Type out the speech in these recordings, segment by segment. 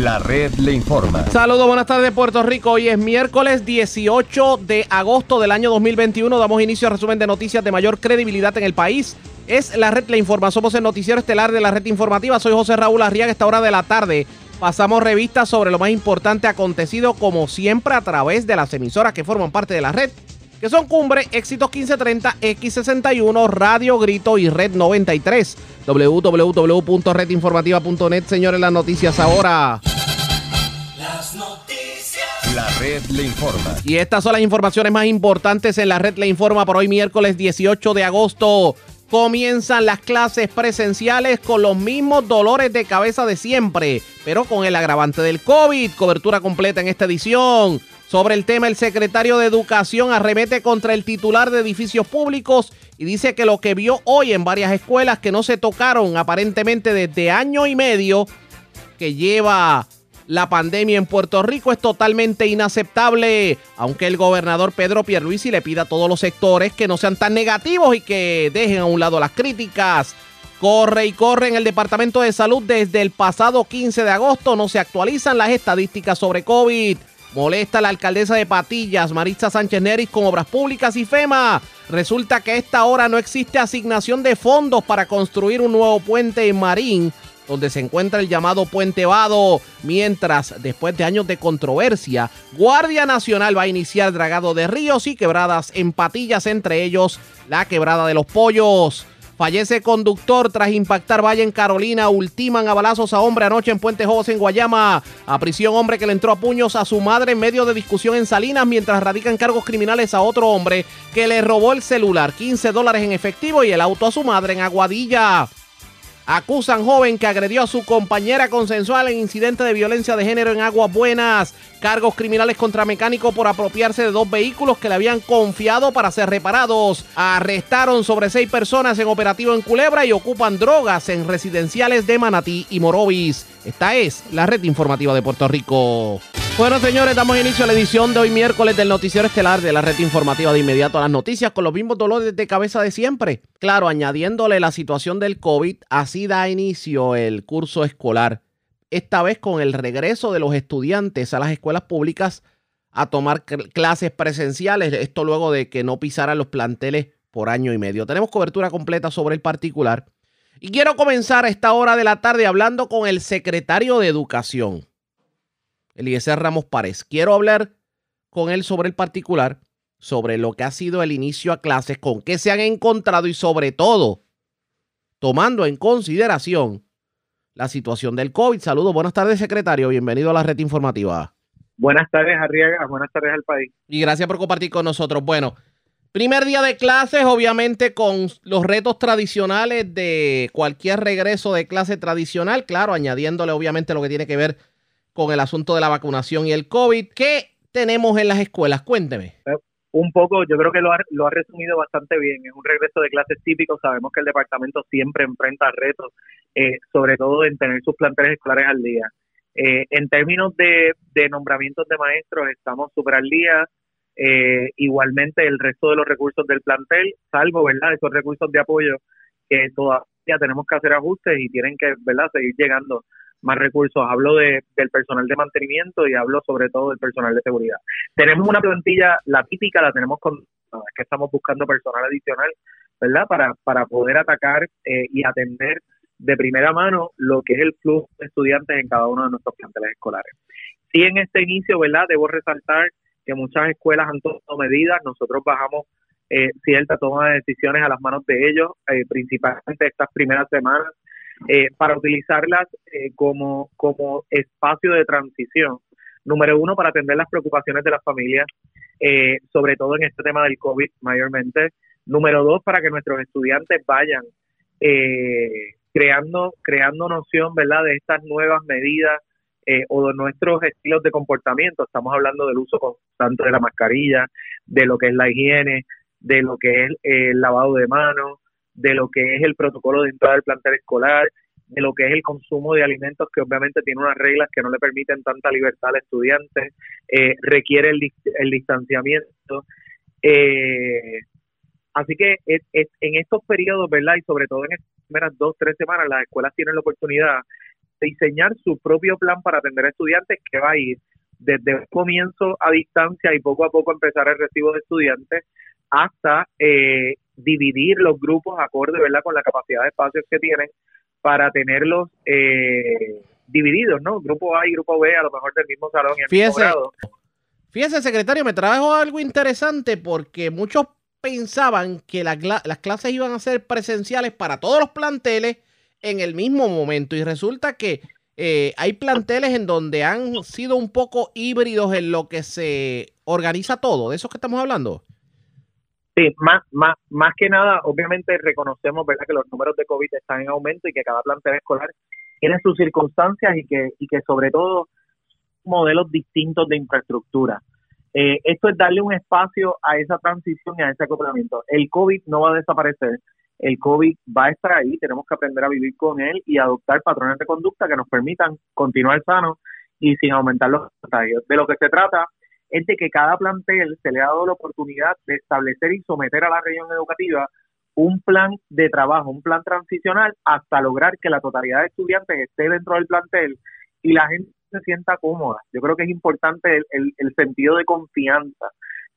La red le informa. Saludos, buenas tardes Puerto Rico. Hoy es miércoles 18 de agosto del año 2021. Damos inicio al resumen de noticias de mayor credibilidad en el país. Es la red le informa. Somos el noticiero estelar de la red informativa. Soy José Raúl Arriaga. Esta hora de la tarde pasamos revistas sobre lo más importante acontecido como siempre a través de las emisoras que forman parte de la red que son Cumbre, Éxitos 1530, X61, Radio Grito y Red 93. www.redinformativa.net, señores, las noticias ahora. Las noticias. La red le informa. Y estas son las informaciones más importantes en la red le informa por hoy miércoles 18 de agosto. Comienzan las clases presenciales con los mismos dolores de cabeza de siempre, pero con el agravante del COVID. Cobertura completa en esta edición. Sobre el tema, el secretario de Educación arremete contra el titular de edificios públicos y dice que lo que vio hoy en varias escuelas que no se tocaron aparentemente desde año y medio que lleva la pandemia en Puerto Rico es totalmente inaceptable, aunque el gobernador Pedro Pierluisi le pida a todos los sectores que no sean tan negativos y que dejen a un lado las críticas. Corre y corre en el Departamento de Salud desde el pasado 15 de agosto, no se actualizan las estadísticas sobre COVID. Molesta la alcaldesa de Patillas, Marisa Sánchez Neris, con obras públicas y FEMA. Resulta que a esta hora no existe asignación de fondos para construir un nuevo puente en Marín, donde se encuentra el llamado Puente Vado. Mientras, después de años de controversia, Guardia Nacional va a iniciar dragado de ríos y quebradas en Patillas, entre ellos la quebrada de los pollos. Fallece conductor tras impactar valla en Carolina. Ultiman a balazos a hombre anoche en Puente Jobos en Guayama. A prisión hombre que le entró a puños a su madre en medio de discusión en Salinas mientras radican cargos criminales a otro hombre que le robó el celular, 15 dólares en efectivo y el auto a su madre en Aguadilla. Acusan joven que agredió a su compañera consensual en incidente de violencia de género en Aguas Buenas. Cargos criminales contra mecánico por apropiarse de dos vehículos que le habían confiado para ser reparados. Arrestaron sobre seis personas en operativo en Culebra y ocupan drogas en residenciales de Manatí y Morovis. Esta es la red informativa de Puerto Rico. Bueno, señores, damos inicio a la edición de hoy miércoles del Noticiero Estelar de la red informativa de inmediato a las noticias con los mismos dolores de cabeza de siempre. Claro, añadiéndole la situación del COVID, así da inicio el curso escolar. Esta vez con el regreso de los estudiantes a las escuelas públicas a tomar clases presenciales. Esto luego de que no pisaran los planteles por año y medio. Tenemos cobertura completa sobre el particular. Y quiero comenzar a esta hora de la tarde hablando con el secretario de Educación Eliezer Ramos Párez. Quiero hablar con él sobre el particular, sobre lo que ha sido el inicio a clases, con qué se han encontrado y sobre todo tomando en consideración la situación del COVID. Saludos, buenas tardes, secretario. Bienvenido a la red informativa. Buenas tardes, Arriaga. Buenas tardes al país. Y gracias por compartir con nosotros. Bueno, primer día de clases, obviamente con los retos tradicionales de cualquier regreso de clase tradicional, claro, añadiéndole obviamente lo que tiene que ver con el asunto de la vacunación y el COVID. ¿Qué tenemos en las escuelas? Cuénteme. Eh, un poco, yo creo que lo ha, lo ha resumido bastante bien. Es un regreso de clases típico. Sabemos que el departamento siempre enfrenta retos, eh, sobre todo en tener sus planteles escolares al día. Eh, en términos de, de, nombramientos de maestros, estamos súper al día. igualmente, el resto de los recursos del plantel, salvo, ¿verdad?, esos recursos de apoyo que todavía tenemos que hacer ajustes y tienen que, ¿verdad?, seguir llegando más recursos. Hablo de, del personal de mantenimiento y hablo sobre todo del personal de seguridad. Tenemos una plantilla, la típica la tenemos con que estamos buscando personal adicional, ¿verdad? Para, para poder atacar eh, y atender de primera mano lo que es el flujo de estudiantes en cada uno de nuestros planteles escolares. Sí, en este inicio, ¿verdad? Debo resaltar que muchas escuelas han tomado medidas, nosotros bajamos eh, cierta toma de decisiones a las manos de ellos, eh, principalmente estas primeras semanas eh, para utilizarlas eh, como, como espacio de transición. Número uno, para atender las preocupaciones de las familias, eh, sobre todo en este tema del COVID mayormente. Número dos, para que nuestros estudiantes vayan creando, creando noción, ¿verdad?, de estas nuevas medidas o de nuestros estilos de comportamiento. Estamos hablando del uso constante de la mascarilla, de lo que es la higiene, de lo que es el lavado de manos, de lo que es el protocolo de entrada del plantel escolar, de lo que es el consumo de alimentos que obviamente tiene unas reglas que no le permiten tanta libertad al estudiante, eh, requiere el, distanciamiento. Eh, así que en estos periodos, ¿verdad? Y sobre todo en estas primeras dos, tres semanas, las escuelas tienen la oportunidad diseñar su propio plan para atender a estudiantes que va a ir desde un comienzo a distancia y poco a poco empezar el recibo de estudiantes hasta eh, dividir los grupos acorde ¿verdad? con la capacidad de espacios que tienen para tenerlos eh, divididos, ¿no? Grupo A y grupo B, a lo mejor del mismo salón y el mismo grado. Fíjese, secretario, me trajo algo interesante porque muchos pensaban que las clases iban a ser presenciales para todos los planteles en el mismo momento y resulta que eh, hay planteles en donde han sido un poco híbridos en lo que se organiza todo. ¿De eso que estamos hablando? Sí, más, más, más que nada, obviamente reconocemos ¿verdad? que los números de COVID están en aumento y que cada plantel escolar tiene sus circunstancias y que, y que sobre todo modelos distintos de infraestructura. Eh, esto es darle un espacio a esa transición y a ese acoplamiento. El COVID no va a desaparecer, el COVID va a estar ahí, tenemos que aprender a vivir con él y adoptar patrones de conducta que nos permitan continuar sanos y sin aumentar los contagios. De lo que se trata es de que cada plantel se le ha dado la oportunidad de establecer y someter a la región educativa un plan de trabajo, un plan transicional hasta lograr que la totalidad de estudiantes esté dentro del plantel y la gente se sienta cómoda. Yo creo que es importante el, el, sentido de confianza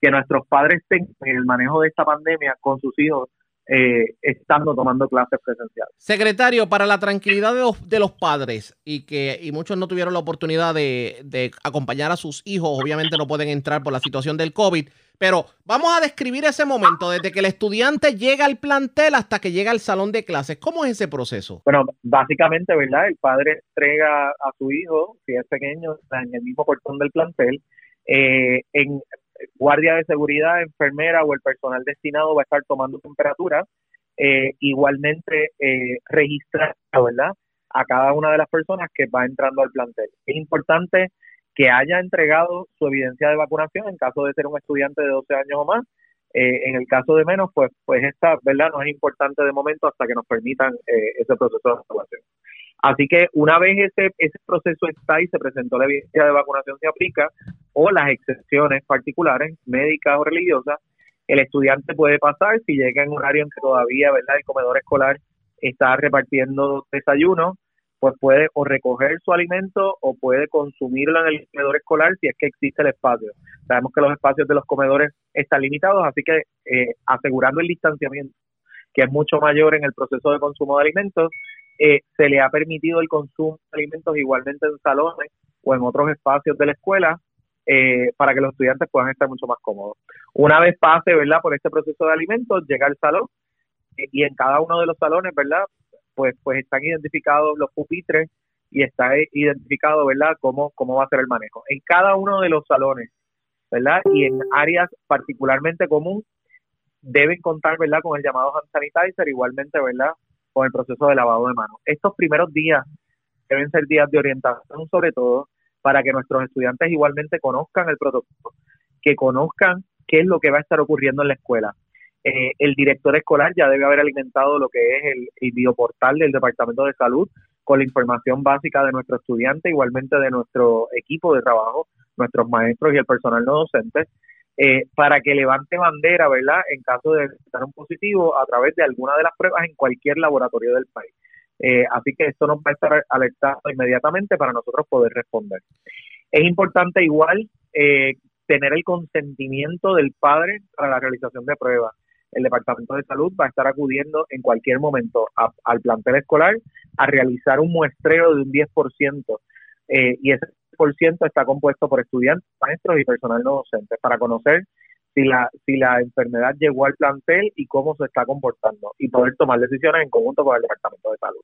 que nuestros padres tengan en el manejo de esta pandemia con sus hijos eh, estando tomando clases presenciales. Secretario, para la tranquilidad de los, de los padres y que y muchos no tuvieron la oportunidad de, de, acompañar a sus hijos, obviamente no pueden entrar por la situación del COVID, pero vamos a describir ese momento, desde que el estudiante llega al plantel hasta que llega al salón de clases. ¿Cómo es ese proceso? Bueno, básicamente, ¿verdad? El padre entrega a su hijo, si es pequeño, en el mismo portón del plantel. Eh, en guardia de seguridad, enfermera o el personal destinado va a estar tomando temperatura. Eh, igualmente, eh, registrar, ¿verdad? A cada una de las personas que va entrando al plantel. Es importante que haya entregado su evidencia de vacunación en caso de ser un estudiante de 12 años o más. Eh, en el caso de menos, pues, pues esta, ¿verdad? No es importante de momento hasta que nos permitan eh, ese proceso de vacunación. Así que una vez ese, ese proceso está y se presentó la evidencia de vacunación se aplica, o las excepciones particulares, médicas o religiosas, el estudiante puede pasar si llega en un horario en que todavía, ¿verdad? El comedor escolar está repartiendo desayuno, pues puede o recoger su alimento o puede consumirlo en el comedor escolar si es que existe el espacio. Sabemos que los espacios de los comedores están limitados, así que eh, asegurando el distanciamiento, que es mucho mayor en el proceso de consumo de alimentos, eh, se le ha permitido el consumo de alimentos igualmente en salones o en otros espacios de la escuela eh, para que los estudiantes puedan estar mucho más cómodos. Una vez pase, ¿verdad?, por este proceso de alimentos, llega al salón y en cada uno de los salones, ¿verdad?, pues, pues están identificados los pupitres y está identificado, ¿verdad?, cómo, cómo va a ser el manejo. En cada uno de los salones, ¿verdad?, y en áreas particularmente común, deben contar, ¿verdad?, con el llamado hand sanitizer, igualmente, ¿verdad?, con el proceso de lavado de manos. Estos primeros días deben ser días de orientación, sobre todo, para que nuestros estudiantes igualmente conozcan el protocolo, que conozcan qué es lo que va a estar ocurriendo en la escuela. Eh, el director escolar ya debe haber alimentado lo que es el, bioportal del Departamento de Salud con la información básica de nuestro estudiante, igualmente de nuestro equipo de trabajo, nuestros maestros y el personal no docente, eh, para que levante bandera, ¿verdad?, en caso de estar un positivo a través de alguna de las pruebas en cualquier laboratorio del país. Eh, así que esto nos va a estar alertado inmediatamente para nosotros poder responder. Es importante igual tener el consentimiento del padre para la realización de pruebas el Departamento de Salud va a estar acudiendo en cualquier momento al plantel escolar a realizar un muestreo de un 10%, eh, y ese está compuesto por estudiantes, maestros y personal no docente, para conocer si la, si la enfermedad llegó al plantel y cómo se está comportando, y poder tomar decisiones en conjunto con el Departamento de Salud.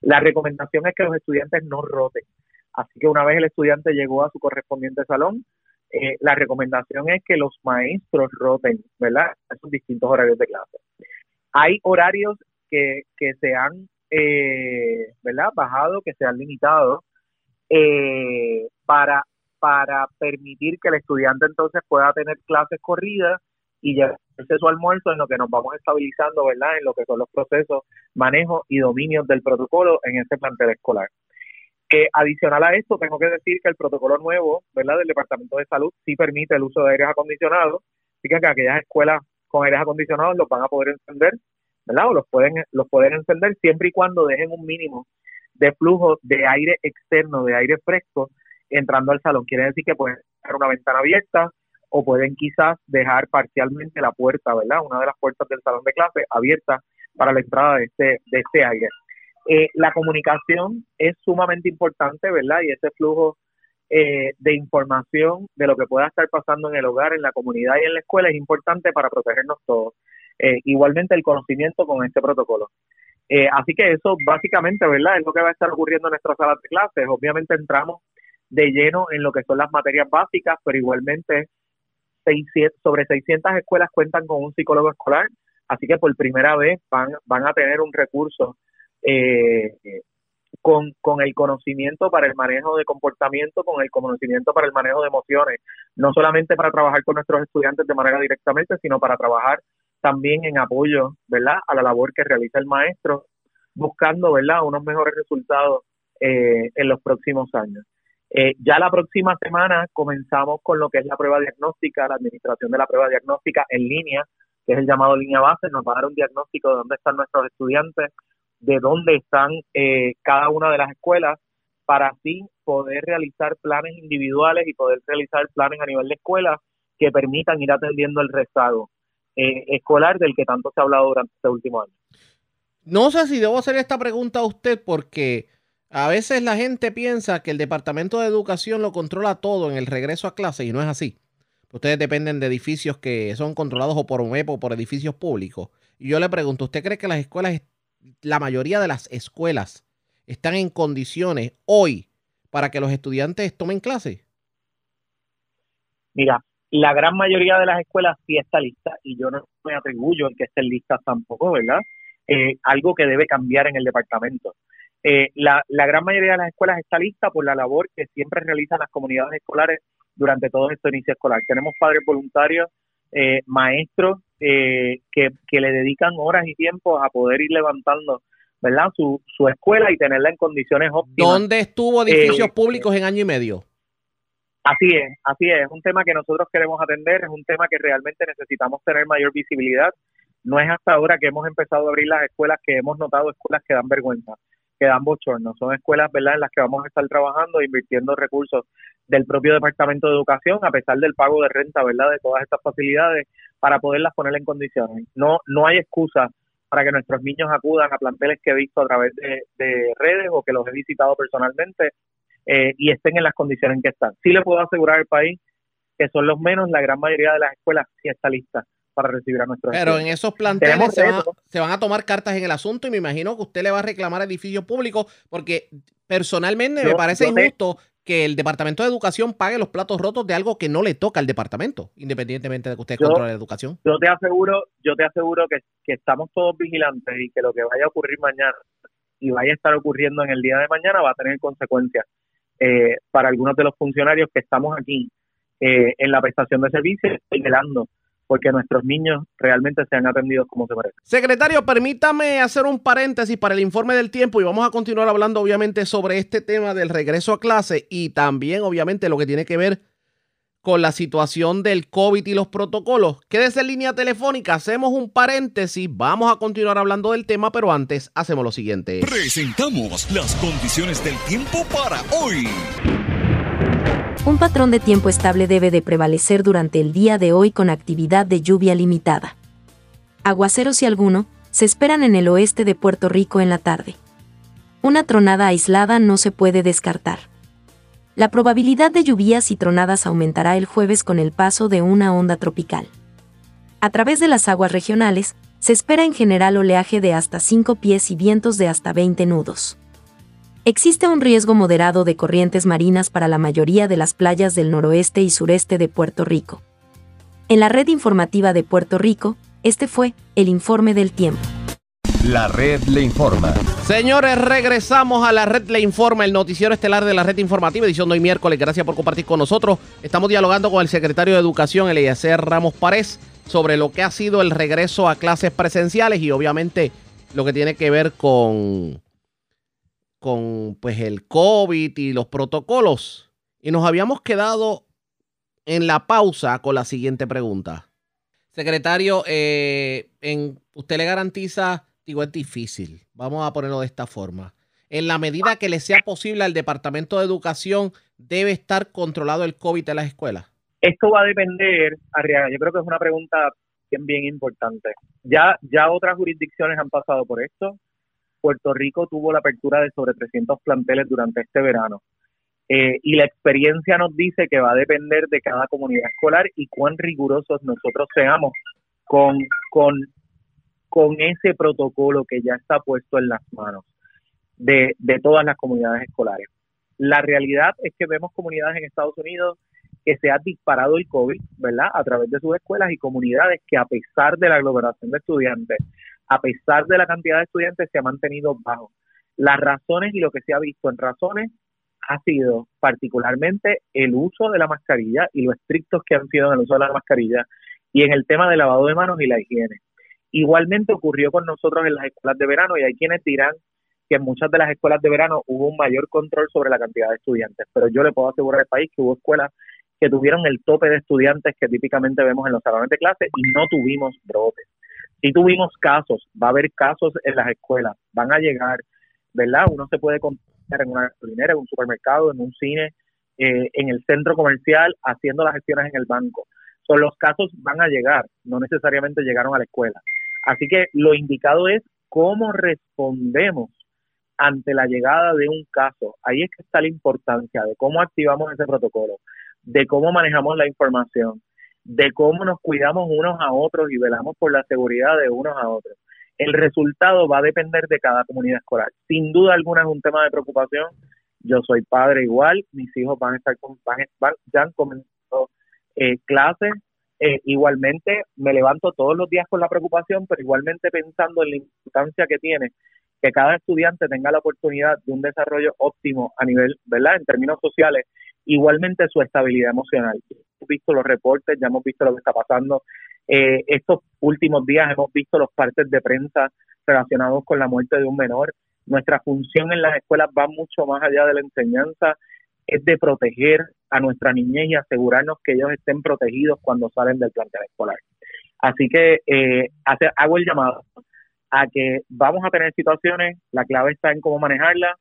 La recomendación es que los estudiantes no roten, así que una vez el estudiante llegó a su correspondiente salón, eh, la recomendación es que los maestros roten, ¿verdad? Esos distintos horarios de clase. Hay horarios que, que se han, eh, ¿verdad? Bajado, que se han limitado eh, para, para permitir que el estudiante entonces pueda tener clases corridas y llevarse su almuerzo en lo que nos vamos estabilizando, ¿verdad? En lo que son los procesos, manejo y dominios del protocolo en este plantel escolar adicional a esto, tengo que decir que el protocolo nuevo, ¿verdad?, del Departamento de Salud sí permite el uso de aires acondicionados, así que aquellas escuelas con aires acondicionados los van a poder encender, ¿verdad?, o los pueden, los pueden encender siempre y cuando dejen un mínimo de flujo de aire externo, de aire fresco, entrando al salón. Quiere decir que pueden dejar una ventana abierta o pueden quizás dejar parcialmente la puerta, ¿verdad? Una de las puertas del salón de clase abierta para la entrada de este, de este aire. Eh, la comunicación es sumamente importante, ¿verdad? Y ese flujo eh, de información de lo que pueda estar pasando en el hogar, en la comunidad y en la escuela es importante para protegernos todos. Eh, igualmente el conocimiento con este protocolo. Así que eso básicamente, ¿verdad? Es lo que va a estar ocurriendo en nuestras salas de clases. Obviamente entramos de lleno en lo que son las materias básicas, pero igualmente 600, sobre 600 escuelas cuentan con un psicólogo escolar, así que por primera vez van, van a tener un recurso eh, con, con el conocimiento para el manejo de comportamiento, con el conocimiento para el manejo de emociones, no solamente para trabajar con nuestros estudiantes de manera directamente, sino para trabajar también en apoyo, ¿verdad?, a la labor que realiza el maestro, buscando, ¿verdad?, unos mejores resultados eh, en los próximos años. Eh, ya la próxima semana comenzamos con lo que es la prueba diagnóstica, la administración de la prueba diagnóstica en línea, que es el llamado línea base, nos va a dar un diagnóstico de dónde están nuestros estudiantes, de dónde están eh, cada una de las escuelas, para así poder realizar planes individuales y poder realizar planes a nivel de escuela que permitan ir atendiendo el rezago eh, escolar del que tanto se ha hablado durante este último año. No sé si debo hacer esta pregunta a usted porque a veces la gente piensa que el Departamento de Educación lo controla todo en el regreso a clase y no es así. Ustedes dependen de edificios que son controlados o por UNEP o por edificios públicos. Y yo le pregunto, ¿usted cree que las escuelas la mayoría de las escuelas están en condiciones hoy para que los estudiantes tomen clase? Mira, la gran mayoría de las escuelas sí está lista y yo no me atribuyo en que estén listas tampoco, ¿verdad? Eh, algo que debe cambiar en el departamento. Eh, la, la gran mayoría de las escuelas está lista por la labor que siempre realizan las comunidades escolares durante todo este inicio escolar. Tenemos padres voluntarios, eh, maestros eh, que, le dedican horas y tiempo a poder ir levantando ¿verdad? Su, su escuela y tenerla en condiciones óptimas. ¿Dónde estuvo edificios eh, públicos en año y medio? Así es, así es. Es un tema que nosotros queremos atender, es un tema que realmente necesitamos tener mayor visibilidad. No es hasta ahora que hemos empezado a abrir las escuelas que hemos notado escuelas que dan vergüenza, que dan bochorno. Son escuelas, ¿verdad?, en las que vamos a estar trabajando, invirtiendo recursos del propio Departamento de Educación, a pesar del pago de renta, ¿verdad?, de todas estas facilidades, para poderlas poner en condiciones. No, no hay excusa para que nuestros niños acudan a planteles que he visto a través de, redes o que los he visitado personalmente eh, y estén en las condiciones en que están. Sí le puedo asegurar al país que son los menos, la gran mayoría de las escuelas sí está lista para recibir a nuestros Pero en esos planteles se van, se van, a tomar cartas en el asunto y me imagino que usted le va a reclamar edificios públicos porque personalmente me parece injusto que el Departamento de Educación pague los platos rotos de algo que no le toca al departamento, independientemente de que usted controle la educación. Yo te aseguro, yo te aseguro que, estamos todos vigilantes y que lo que vaya a ocurrir mañana y vaya a estar ocurriendo en el día de mañana va a tener consecuencias eh, para algunos de los funcionarios que estamos aquí eh, en la prestación de servicios y porque nuestros niños realmente sean atendidos como se merece. Secretario, permítame hacer un paréntesis para el informe del tiempo y vamos a continuar hablando obviamente sobre este tema del regreso a clase y también obviamente lo que tiene que ver con la situación del COVID y los protocolos. Quédese en línea telefónica, hacemos un paréntesis, vamos a continuar hablando del tema, pero antes hacemos lo siguiente. Presentamos las condiciones del tiempo para hoy. Un patrón de tiempo estable debe de prevalecer durante el día de hoy con actividad de lluvia limitada. Aguaceros y alguno se esperan en el oeste de Puerto Rico en la tarde. Una tronada aislada no se puede descartar. La probabilidad de lluvias y tronadas aumentará el jueves con el paso de una onda tropical. A través de las aguas regionales, se espera en general oleaje de hasta 5 pies y vientos de hasta 20 nudos. Existe un riesgo moderado de corrientes marinas para la mayoría de las playas del noroeste y sureste de Puerto Rico. En la red informativa de Puerto Rico, este fue el informe del tiempo. La red le informa. Señores, regresamos a la red le informa, el noticiero estelar de la red informativa, edición de hoy miércoles. Gracias por compartir con nosotros. Estamos dialogando con el secretario de Educación, Eliezer Ramos Párez, sobre lo que ha sido el regreso a clases presenciales y obviamente lo que tiene que ver con con pues el COVID y los protocolos. Y nos habíamos quedado en la pausa con la siguiente pregunta. Secretario, eh, usted le garantiza, digo, es difícil, vamos a ponerlo de esta forma. en la medida que le sea posible al Departamento de Educación, debe estar controlado el COVID en las escuelas? Esto va a depender, Arriaga, yo creo que es una pregunta bien, importante. Ya, ya otras jurisdicciones han pasado por esto. Puerto Rico tuvo la apertura de sobre 300 planteles durante este verano. Eh, y la experiencia nos dice que va a depender de cada comunidad escolar y cuán rigurosos nosotros seamos con, con, con ese protocolo que ya está puesto en las manos de, todas las comunidades escolares. La realidad es que vemos comunidades en Estados Unidos que se ha disparado el COVID, ¿verdad? A través de sus escuelas y comunidades que a pesar de la aglomeración de estudiantes, a pesar de la cantidad de estudiantes, se ha mantenido bajo. Las razones y lo que se ha visto en razones ha sido particularmente el uso de la mascarilla y lo estrictos que han sido en el uso de la mascarilla y en el tema del lavado de manos y la higiene. Igualmente ocurrió con nosotros en las escuelas de verano y hay quienes dirán que en muchas de las escuelas de verano hubo un mayor control sobre la cantidad de estudiantes, pero yo le puedo asegurar al país que hubo escuelas que tuvieron el tope de estudiantes que típicamente vemos en los salones de clase y no tuvimos brotes. Si tuvimos casos, va a haber casos en las escuelas, van a llegar, ¿verdad? Uno se puede contar en una gasolinera, en un supermercado, en un cine, eh, en el centro comercial, haciendo las gestiones en el banco. Son los casos van a llegar, no necesariamente llegaron a la escuela. Así que lo indicado es cómo respondemos ante la llegada de un caso. Ahí es que está la importancia de cómo activamos ese protocolo de cómo manejamos la información, de cómo nos cuidamos unos a otros y velamos por la seguridad de unos a otros. El resultado va a depender de cada comunidad escolar. Sin duda alguna es un tema de preocupación. Yo soy padre igual, mis hijos van a estar con, van, ya han comenzado eh, clases. Eh, igualmente me levanto todos los días con la preocupación, pero igualmente pensando en la importancia que tiene que cada estudiante tenga la oportunidad de un desarrollo óptimo a nivel, ¿verdad? En términos sociales Igualmente su estabilidad emocional. Hemos visto los reportes, ya hemos visto lo que está pasando. Eh, estos últimos días hemos visto los partes de prensa relacionados con la muerte de un menor. Nuestra función en las escuelas va mucho más allá de la enseñanza, es de proteger a nuestra niñez y asegurarnos que ellos estén protegidos cuando salen del plantel escolar. Así que eh, hago el llamado a que vamos a tener situaciones, la clave está en cómo manejarla,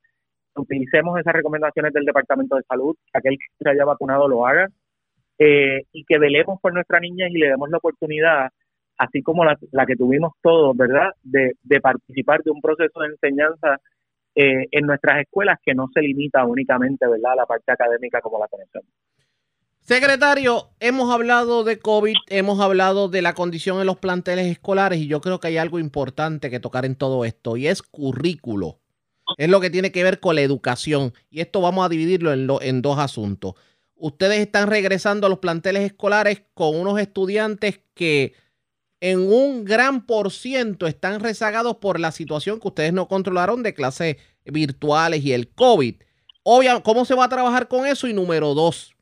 utilicemos esas recomendaciones del Departamento de Salud, que aquel que se haya vacunado lo haga, eh, y que velemos por nuestra niña y le demos la oportunidad, así como la, que tuvimos todos, ¿verdad?, de, participar de un proceso de enseñanza eh, en nuestras escuelas que no se limita únicamente, ¿verdad?, a la parte académica como la conocemos. Secretario, hemos hablado de COVID, hemos hablado de la condición en los planteles escolares y yo creo que hay algo importante que tocar en todo esto y es currículo es lo que tiene que ver con la educación. Y esto vamos a dividirlo en, en dos asuntos. Ustedes están regresando a los planteles escolares con unos estudiantes que en un gran por ciento están rezagados por la situación que ustedes no controlaron de clases virtuales y el COVID. Obviamente, ¿cómo se va a trabajar con eso? Y número dos,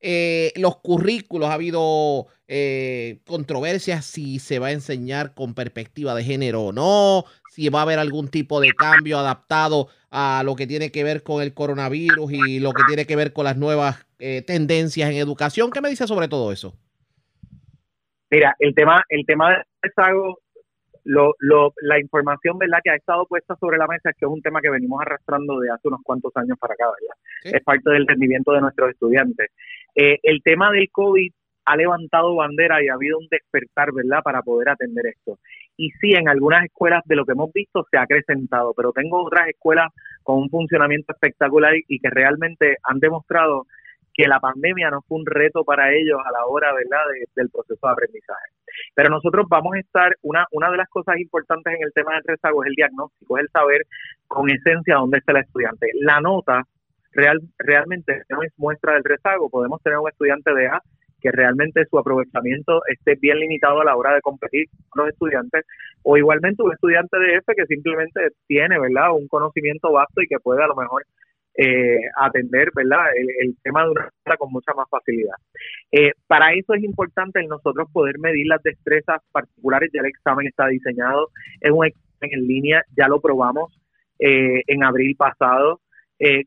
eh, los currículos, ha habido eh, controversias si se va a enseñar con perspectiva de género o no, si va a haber algún tipo de cambio adaptado a lo que tiene que ver con el coronavirus y lo que tiene que ver con las nuevas eh, tendencias en educación. ¿Qué me dice sobre todo eso? Mira, el tema, el tema de rezago, lo, lo, la información verdad que ha estado puesta sobre la mesa es que es un tema que venimos arrastrando de hace unos cuantos años para acá, ¿verdad? Es parte del rendimiento de nuestros estudiantes. Eh, el tema del COVID ha levantado bandera y ha habido un despertar, ¿verdad?, para poder atender esto. Y sí, en algunas escuelas de lo que hemos visto se ha acrecentado, pero tengo otras escuelas con un funcionamiento espectacular y que realmente han demostrado que la pandemia no fue un reto para ellos a la hora, ¿verdad?, del proceso de aprendizaje. Pero nosotros vamos a estar, una, una de las cosas importantes en el tema del rezago es el diagnóstico, es el saber con esencia dónde está el estudiante. La nota real, realmente no es muestra del rezago. Podemos tener un estudiante de A que realmente su aprovechamiento esté bien limitado a la hora de competir con los estudiantes, o igualmente un estudiante de F que simplemente tiene, ¿verdad?, un conocimiento vasto y que puede a lo mejor eh, atender, ¿verdad?, el, tema de una con mucha más facilidad. Eh, para eso es importante el nosotros poder medir las destrezas particulares, ya el examen está diseñado, es un examen en línea, ya lo probamos eh, en abril pasado,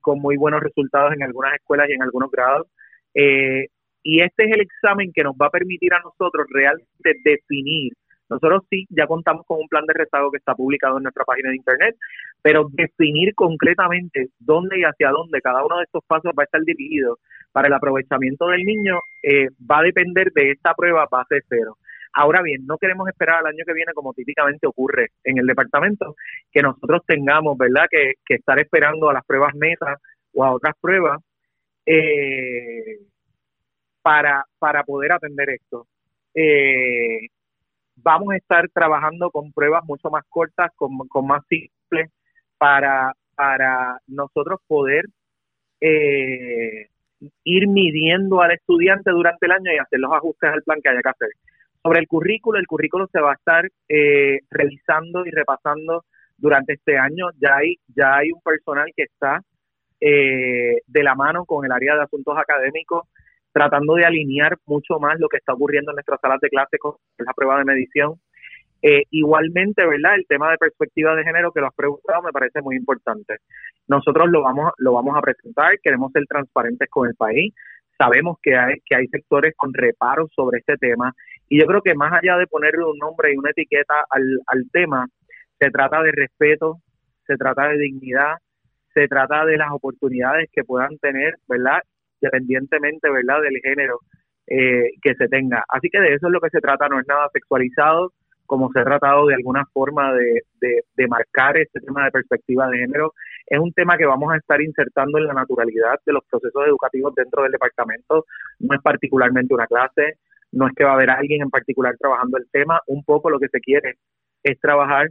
con muy buenos resultados en algunas escuelas y en algunos grados. Eh, y este es el examen que nos va a permitir a nosotros realmente definir, Nosotros sí, ya contamos con un plan de rezago que está publicado en nuestra página de internet, pero definir concretamente dónde y hacia dónde cada uno de estos pasos va a estar dirigido para el aprovechamiento del niño eh, va a depender de esta prueba base cero. Ahora bien, no queremos esperar al año que viene como típicamente ocurre en el departamento, que nosotros tengamos, ¿verdad?, que, estar esperando a las pruebas meta o a otras pruebas eh, para, para poder atender esto. Eh, vamos a estar trabajando con pruebas mucho más cortas, con, con más simples, para, para nosotros poder eh, ir midiendo al estudiante durante el año y hacer los ajustes al plan que haya que hacer. Sobre el currículo, el currículo se va a estar eh, revisando y repasando durante este año. Ya hay, ya hay un personal que está eh, de la mano con el área de asuntos académicos, tratando de alinear mucho más lo que está ocurriendo en nuestras salas de clase con la prueba de medición. Eh, igualmente, ¿verdad? El tema de perspectiva de género que lo has preguntado me parece muy importante. Nosotros lo vamos, lo vamos a presentar, queremos ser transparentes con el país, sabemos que hay, que hay sectores con reparos sobre este tema y yo creo que más allá de ponerle un nombre y una etiqueta al, al tema, se trata de respeto, se trata de dignidad, se trata de las oportunidades que puedan tener, ¿verdad? Independientemente, ¿verdad? Del género eh, que se tenga. Así que de eso es lo que se trata, no es nada sexualizado, como se ha tratado de alguna forma de, de, marcar este tema de perspectiva de género. Es un tema que vamos a estar insertando en la naturalidad de los procesos educativos dentro del departamento. No es particularmente una clase, no es que va a haber alguien en particular trabajando el tema. Un poco lo que se quiere es trabajar,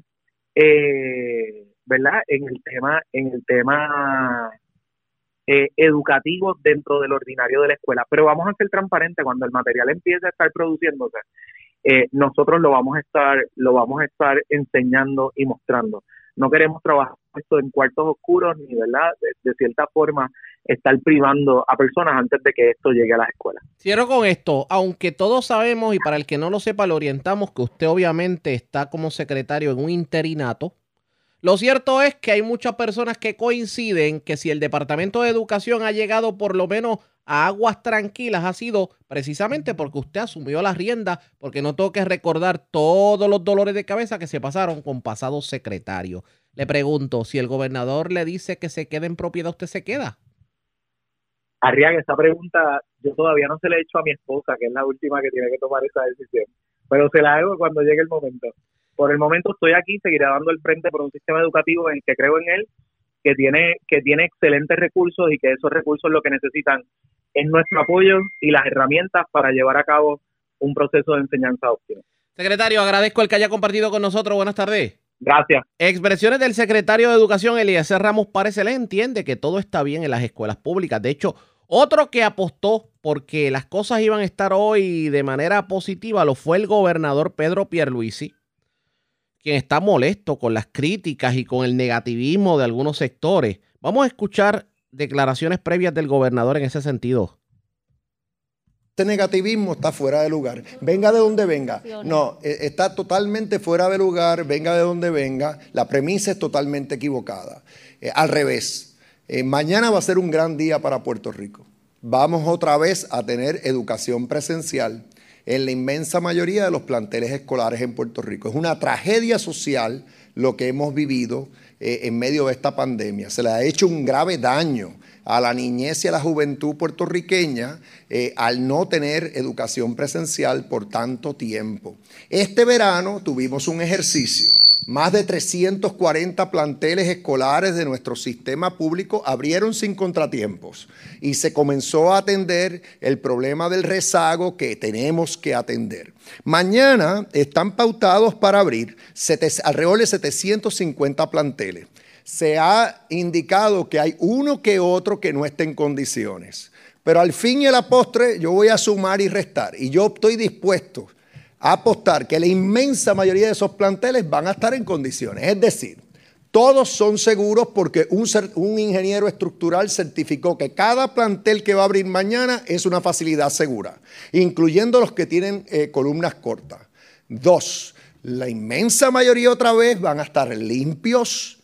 eh, ¿verdad? En el tema, en el tema eh, educativo dentro del ordinario de la escuela. Pero vamos a ser transparentes cuando el material empiece a estar produciéndose eh, nosotros lo vamos a estar lo vamos a estar enseñando y mostrando. No queremos trabajar esto en cuartos oscuros ni, ¿verdad? De, cierta forma estar privando a personas antes de que esto llegue a las escuelas. Cierro con esto, aunque todos sabemos y para el que no lo sepa lo orientamos que usted obviamente está como secretario en un interinato. Lo cierto es que hay muchas personas que coinciden que si el Departamento de Educación ha llegado por lo menos a aguas tranquilas ha sido precisamente porque usted asumió la rienda, porque no tengo que recordar todos los dolores de cabeza que se pasaron con pasados secretarios. Le pregunto, si el gobernador le dice que se quede en propiedad, ¿usted se queda? Arriaga, esa pregunta yo todavía no se la he hecho a mi esposa, que es la última que tiene que tomar esa decisión, pero se la hago cuando llegue el momento. Por el momento estoy aquí, seguiré dando el frente por un sistema educativo en el que creo en él, que tiene, que tiene excelentes recursos y que esos recursos lo que necesitan es nuestro apoyo y las herramientas para llevar a cabo un proceso de enseñanza óptima. Secretario, agradezco el que haya compartido con nosotros. Buenas tardes. Gracias. Expresiones del secretario de Educación, Eliezer Ramos Párez, le entiende que todo está bien en las escuelas públicas. De hecho, otro que apostó porque las cosas iban a estar hoy de manera positiva lo fue el gobernador Pedro Pierluisi, quien está molesto con las críticas y con el negativismo de algunos sectores. Vamos a escuchar declaraciones previas del gobernador en ese sentido. Este negativismo está fuera de lugar. Venga de donde venga. No, e, está totalmente fuera de lugar, venga de donde venga. La premisa es totalmente equivocada. Eh, al revés, eh, mañana va a ser un gran día para Puerto Rico. Vamos otra vez a tener educación presencial en la inmensa mayoría de los planteles escolares en Puerto Rico. Es una tragedia social lo que hemos vivido eh, en medio de esta pandemia. Se le ha hecho un grave daño a la niñez y a la juventud puertorriqueña eh, al no tener educación presencial por tanto tiempo. Este verano tuvimos un ejercicio más de 340 planteles escolares de nuestro sistema público abrieron sin contratiempos y se comenzó a atender el problema del rezago que tenemos que atender. Mañana están pautados para abrir alrededor de 750 planteles. Se ha indicado que hay uno que otro que no esté en condiciones. Pero al fin y a la postre yo voy a sumar y restar y yo estoy dispuesto apostar que la inmensa mayoría de esos planteles van a estar en condiciones. Es decir, todos son seguros porque un, un, ingeniero estructural certificó que cada plantel que va a abrir mañana es una facilidad segura, incluyendo los que tienen eh, columnas cortas. Dos, la inmensa mayoría otra vez van a estar limpios,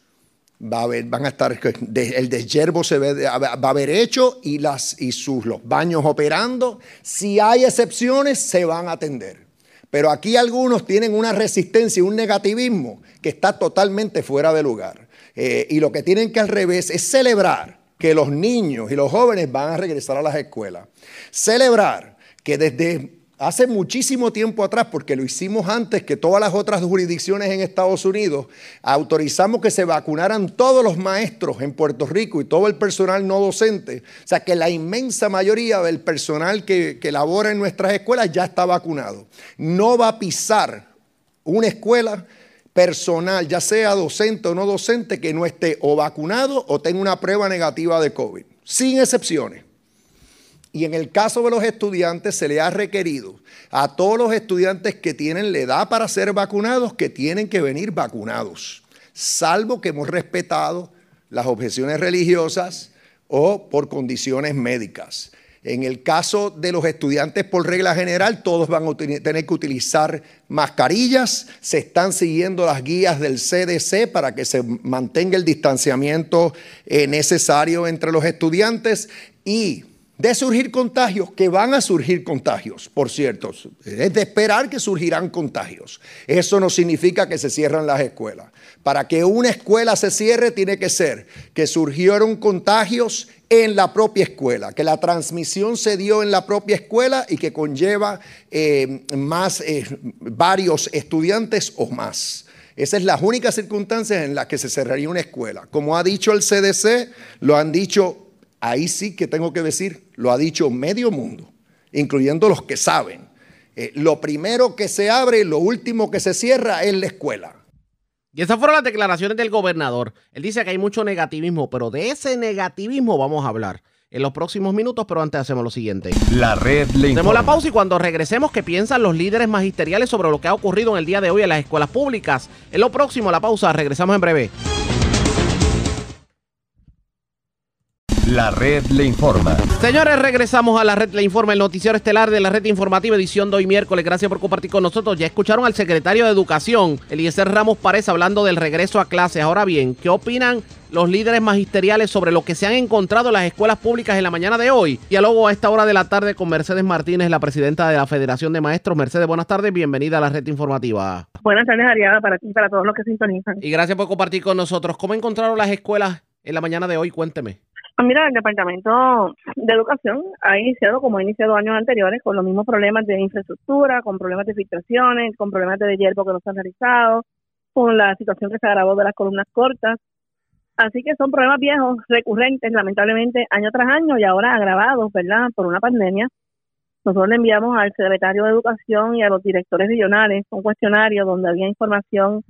van a estar, el deshiervo se va a haber hecho y, las, y sus, baños operando. Si hay excepciones, se van a atender. Pero aquí algunos tienen una resistencia, un negativismo que está totalmente fuera de lugar. Eh, y lo que tienen que al revés es celebrar que los niños y los jóvenes van a regresar a las escuelas. Celebrar que desde Hace muchísimo tiempo atrás, porque lo hicimos antes que todas las otras jurisdicciones en Estados Unidos, autorizamos que se vacunaran todos los maestros en Puerto Rico y todo el personal no docente. O sea que la inmensa mayoría del personal que, que labora en nuestras escuelas ya está vacunado. No va a pisar una escuela personal, ya sea docente o no docente, que no esté o vacunado o tenga una prueba negativa de COVID, sin excepciones. Y en el caso de los estudiantes se le ha requerido a todos los estudiantes que tienen la edad para ser vacunados que tienen que venir vacunados, salvo que hemos respetado las objeciones religiosas o por condiciones médicas. En el caso de los estudiantes, por regla general, todos van a tener que utilizar mascarillas. Se están siguiendo las guías del CDC para que se mantenga el distanciamiento eh, necesario entre los estudiantes y de surgir contagios, que van a surgir contagios, por cierto. Es de esperar que surgirán contagios. Eso no significa que se cierran las escuelas. Para que una escuela se cierre tiene que ser que surgieron contagios en la propia escuela, que la transmisión se dio en la propia escuela y que conlleva eh, más, eh, varios estudiantes o más. Esas son las únicas circunstancias en las que se cerraría una escuela. Como ha dicho el CDC, lo han dicho ahí sí que tengo que decir, lo ha dicho medio mundo, incluyendo los que saben. Eh, lo primero que se abre, lo último que se cierra es la escuela. Y esas fueron las declaraciones del gobernador. Él dice que hay mucho negativismo, pero de ese negativismo vamos a hablar en los próximos minutos, pero antes hacemos lo siguiente. La red le Hacemos la pausa y cuando regresemos, ¿qué piensan los líderes magisteriales sobre lo que ha ocurrido en el día de hoy en las escuelas públicas? En lo próximo, la pausa, regresamos en breve. La red le informa. Señores, regresamos a la red le informa, el noticiero estelar de la red informativa edición de hoy miércoles. Gracias por compartir con nosotros. Ya escucharon al secretario de Educación, Eliezer Ramos Párez, hablando del regreso a clases. Ahora bien, ¿qué opinan los líderes magisteriales sobre lo que se han encontrado en las escuelas públicas en la mañana de hoy? Diálogo a esta hora de la tarde con Mercedes Martínez, la presidenta de la Federación de Maestros. Mercedes, buenas tardes, bienvenida a la red informativa. Buenas tardes, Ariada, para ti y para todos los que sintonizan. Y gracias por compartir con nosotros. ¿Cómo encontraron las escuelas en la mañana de hoy? Cuénteme. Ah, mira, el Departamento de Educación ha iniciado, como ha iniciado años anteriores, con los mismos problemas de infraestructura, con problemas de filtraciones, con problemas de hierbo que no se han realizado, con la situación que se agravó de las columnas cortas. Así que son problemas viejos, recurrentes, lamentablemente, año tras año y ahora agravados, ¿verdad?, por una pandemia. Nosotros le enviamos al secretario de Educación y a los directores regionales un cuestionario donde había información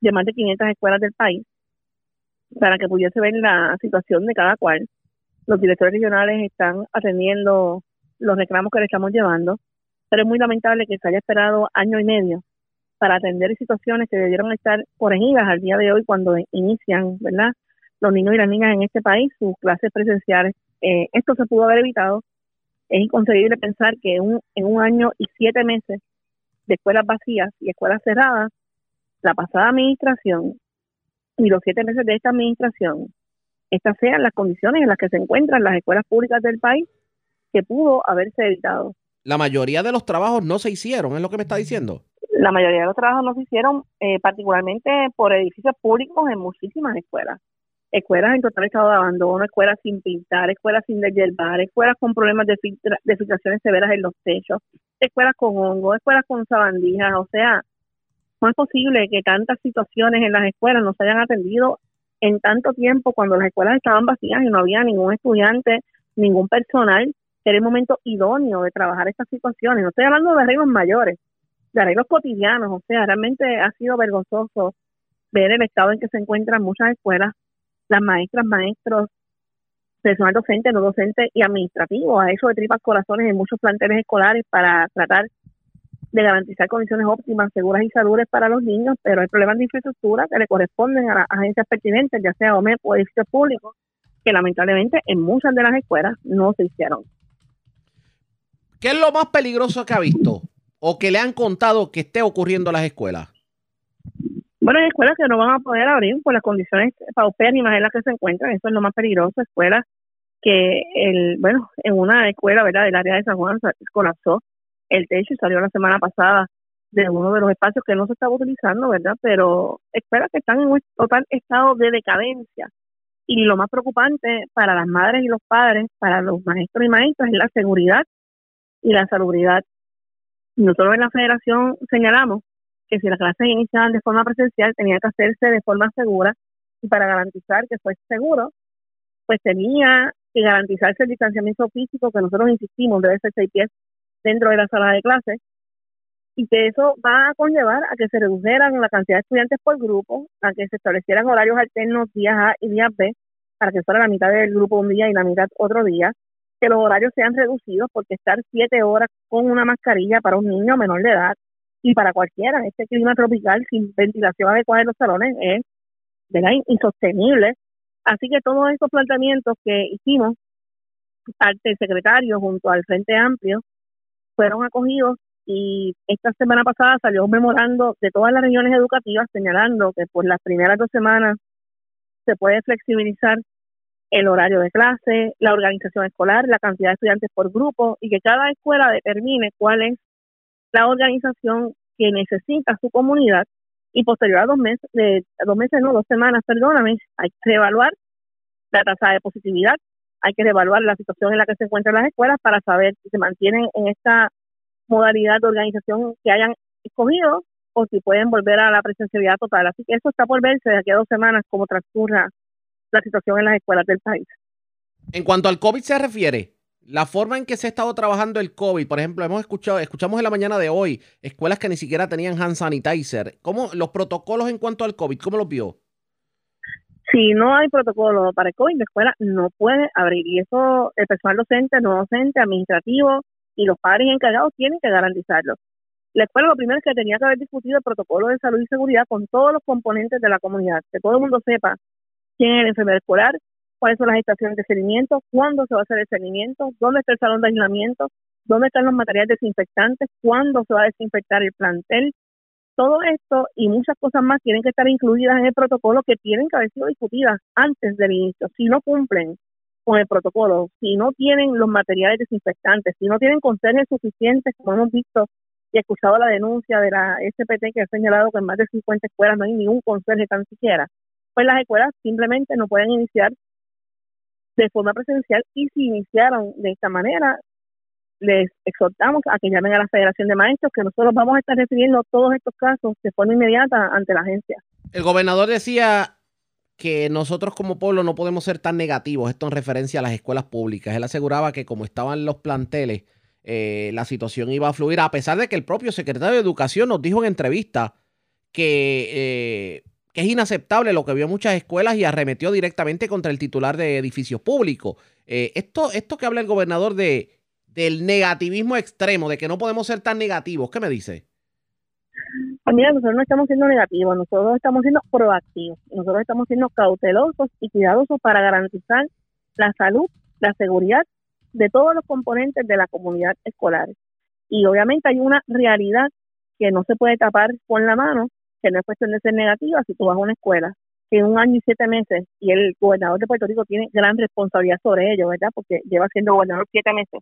de más de 500 escuelas del país para que pudiese ver la situación de cada cual. Los directores regionales están atendiendo los reclamos que le estamos llevando, pero es muy lamentable que se haya esperado año y medio para atender situaciones que debieron estar corregidas al día de hoy cuando inician, ¿verdad? Los niños y las niñas en este país sus clases presenciales. Eh, esto se pudo haber evitado. Es inconcebible pensar que un, en un año y siete meses de escuelas vacías y escuelas cerradas, la pasada administración y los siete meses de esta administración, estas sean las condiciones en las que se encuentran las escuelas públicas del país que pudo haberse evitado. La mayoría de los trabajos no se hicieron, es lo que me está diciendo. La mayoría de los trabajos no se hicieron, eh, particularmente por edificios públicos en muchísimas escuelas. Escuelas en total estado de abandono, escuelas sin pintar, escuelas sin deshiervar, escuelas con problemas de, de filtraciones severas en los techos, escuelas con hongos, escuelas con sabandijas, o sea, no es posible que tantas situaciones en las escuelas no se hayan atendido en tanto tiempo cuando las escuelas estaban vacías y no había ningún estudiante, ningún personal. Era el momento idóneo de trabajar estas situaciones. No estoy hablando de arreglos mayores, de arreglos cotidianos. O sea, realmente ha sido vergonzoso ver el estado en que se encuentran muchas escuelas, las maestras, maestros, personal docente, no docente y administrativo. A eso de tripas corazones en muchos planteles escolares para tratar de garantizar condiciones óptimas, seguras y saludables para los niños, pero hay problemas de infraestructura que le corresponden a las agencias pertinentes, ya sea OMEP o edificios públicos, que lamentablemente en muchas de las escuelas no se hicieron. ¿Qué es lo más peligroso que ha visto o que le han contado que esté ocurriendo en las escuelas? Bueno, hay escuelas que no van a poder abrir por las condiciones paupérrimas en las que se encuentran, eso es lo más peligroso, escuelas que, el bueno, en una escuela, ¿verdad?, del área de San Juan colapsó el techo salió la semana pasada de uno de los espacios que no se estaba utilizando, ¿verdad? Pero espera que están en un total estado de decadencia. Y lo más preocupante para las madres y los padres, para los maestros y maestras, es la seguridad y la salubridad. Nosotros en la federación señalamos que si las clases iniciaban de forma presencial, tenía que hacerse de forma segura y para garantizar que fuese seguro, pues tenía que garantizarse el distanciamiento físico que nosotros insistimos debe ser seis pies dentro de la sala de clases y que eso va a conllevar a que se redujeran la cantidad de estudiantes por grupo, a que se establecieran horarios alternos días A y días B, para que fuera la mitad del grupo un día y la mitad otro día, que los horarios sean reducidos porque estar siete horas con una mascarilla para un niño menor de edad y para cualquiera en este clima tropical sin ventilación adecuada en los salones es insostenible. Así que todos estos planteamientos que hicimos ante el secretario junto al Frente Amplio fueron acogidos y esta semana pasada salió un memorando de todas las regiones educativas señalando que por las primeras dos semanas se puede flexibilizar el horario de clase, la organización escolar, la cantidad de estudiantes por grupo y que cada escuela determine cuál es la organización que necesita su comunidad y posterior a dos meses, de, dos meses no, dos semanas, perdóname, hay que evaluar la tasa de positividad, hay que evaluar la situación en la que se encuentran las escuelas para saber si se mantienen en esta modalidad de organización que hayan escogido o si pueden volver a la presencialidad total. Así que eso está por verse de aquí a dos semanas cómo transcurra la situación en las escuelas del país. En cuanto al COVID se refiere, la forma en que se ha estado trabajando el COVID, por ejemplo, hemos escuchado, escuchamos en la mañana de hoy escuelas que ni siquiera tenían hand sanitizer. ¿Cómo los protocolos en cuanto al COVID, cómo los vio? Si no hay protocolo para el COVID, la escuela no puede abrir. Y eso el personal docente, no docente, administrativo y los padres encargados tienen que garantizarlo. La escuela lo primero es que tenía que haber discutido el protocolo de salud y seguridad con todos los componentes de la comunidad, que todo el mundo sepa quién es el enfermero escolar, cuáles son las estaciones de seguimiento, cuándo se va a hacer el seguimiento, dónde está el salón de aislamiento, dónde están los materiales desinfectantes, cuándo se va a desinfectar el plantel. Todo esto y muchas cosas más tienen que estar incluidas en el protocolo que tienen que haber sido discutidas antes del inicio. Si no cumplen con el protocolo, si no tienen los materiales desinfectantes, si no tienen conserjes suficientes, como hemos visto y escuchado la denuncia de la SPT que ha señalado que en más de 50 escuelas no hay ningún conserje tan siquiera, pues las escuelas simplemente no pueden iniciar de forma presencial y si iniciaron de esta manera, les exhortamos a que llamen a la Federación de Maestros, que nosotros vamos a estar refiriendo todos estos casos de forma inmediata ante la agencia. El gobernador decía que nosotros como pueblo no podemos ser tan negativos, esto en referencia a las escuelas públicas. Él aseguraba que como estaban los planteles, eh, la situación iba a fluir, a pesar de que el propio secretario de Educación nos dijo en entrevista que eh, es inaceptable lo que vio muchas escuelas y arremetió directamente contra el titular de edificios públicos. Eh, esto, esto que habla el gobernador de, del negativismo extremo, de que no podemos ser tan negativos, ¿qué me dice? Pues mira, nosotros no estamos siendo negativos, nosotros estamos siendo proactivos, nosotros estamos siendo cautelosos y cuidadosos para garantizar la salud, la seguridad de todos los componentes de la comunidad escolar. Y obviamente hay una realidad que no se puede tapar con la mano que no es cuestión de ser negativa, si tú vas a una escuela que en un año y siete meses, y el gobernador de Puerto Rico tiene gran responsabilidad sobre ello, ¿verdad? Porque lleva siendo gobernador siete meses.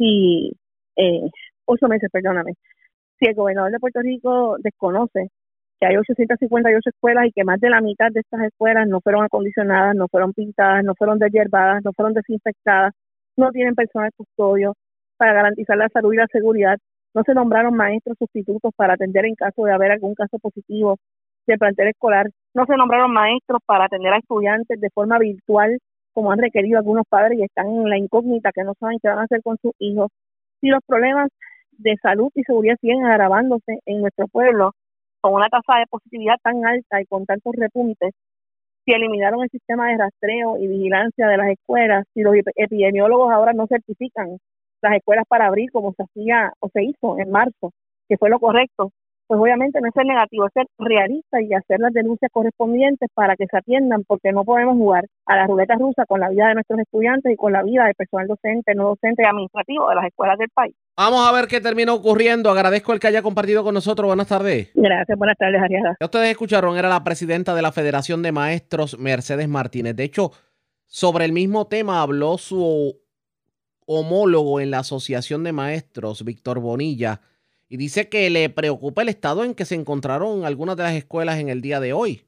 Si, eh, ocho meses, perdóname. Si el gobernador de Puerto Rico desconoce que hay 858 escuelas y que más de la mitad de estas escuelas no fueron acondicionadas, no fueron pintadas, no fueron deshiervadas, no fueron desinfectadas, no tienen personal custodio para garantizar la salud y la seguridad, no se nombraron maestros sustitutos para atender en caso de haber algún caso positivo de plantel escolar. No se nombraron maestros para atender a estudiantes de forma virtual, como han requerido algunos padres y están en la incógnita que no saben qué van a hacer con sus hijos. Si los problemas de salud y seguridad siguen agravándose en nuestro pueblo, con una tasa de positividad tan alta y con tantos repuntes, si eliminaron el sistema de rastreo y vigilancia de las escuelas, si los epidemiólogos ahora no certifican las escuelas para abrir como se hacía o se hizo en marzo, que fue lo correcto, pues obviamente no es ser negativo, es ser realista y hacer las denuncias correspondientes para que se atiendan, porque no podemos jugar a la ruleta rusa con la vida de nuestros estudiantes y con la vida del personal docente, no docente y administrativo de las escuelas del país. Vamos a ver qué termina ocurriendo. Agradezco el que haya compartido con nosotros. Buenas tardes. Gracias, buenas tardes, Ariada. Ustedes escucharon, era la presidenta de la Federación de Maestros, Mercedes Martínez. De hecho, sobre el mismo tema habló su homólogo en la Asociación de Maestros, Víctor Bonilla, Y dice que le preocupa el estado en que se encontraron algunas de las escuelas en el día de hoy.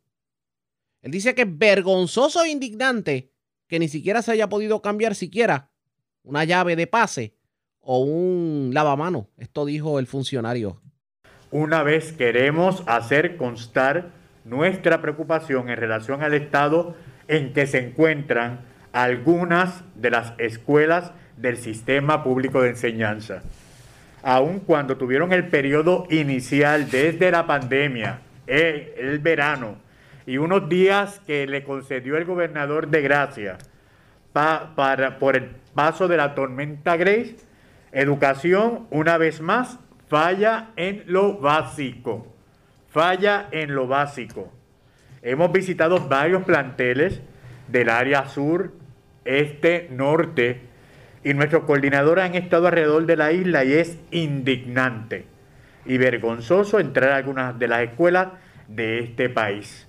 Él dice que es vergonzoso e indignante que ni siquiera se haya podido cambiar siquiera una llave de pase o un lavamano. Esto dijo el funcionario. Una vez queremos hacer constar nuestra preocupación en relación al estado en que se encuentran algunas de las escuelas del sistema público de enseñanza aun cuando tuvieron el periodo inicial desde la pandemia, el, verano, y unos días que le concedió el gobernador de Gracia para, por el paso de la tormenta Grace, educación, una vez más, falla en lo básico. Falla en lo básico. Hemos visitado varios planteles del área sur, este, norte, y nuestros coordinadores han estado alrededor de la isla y es indignante y vergonzoso entrar a algunas de las escuelas de este país.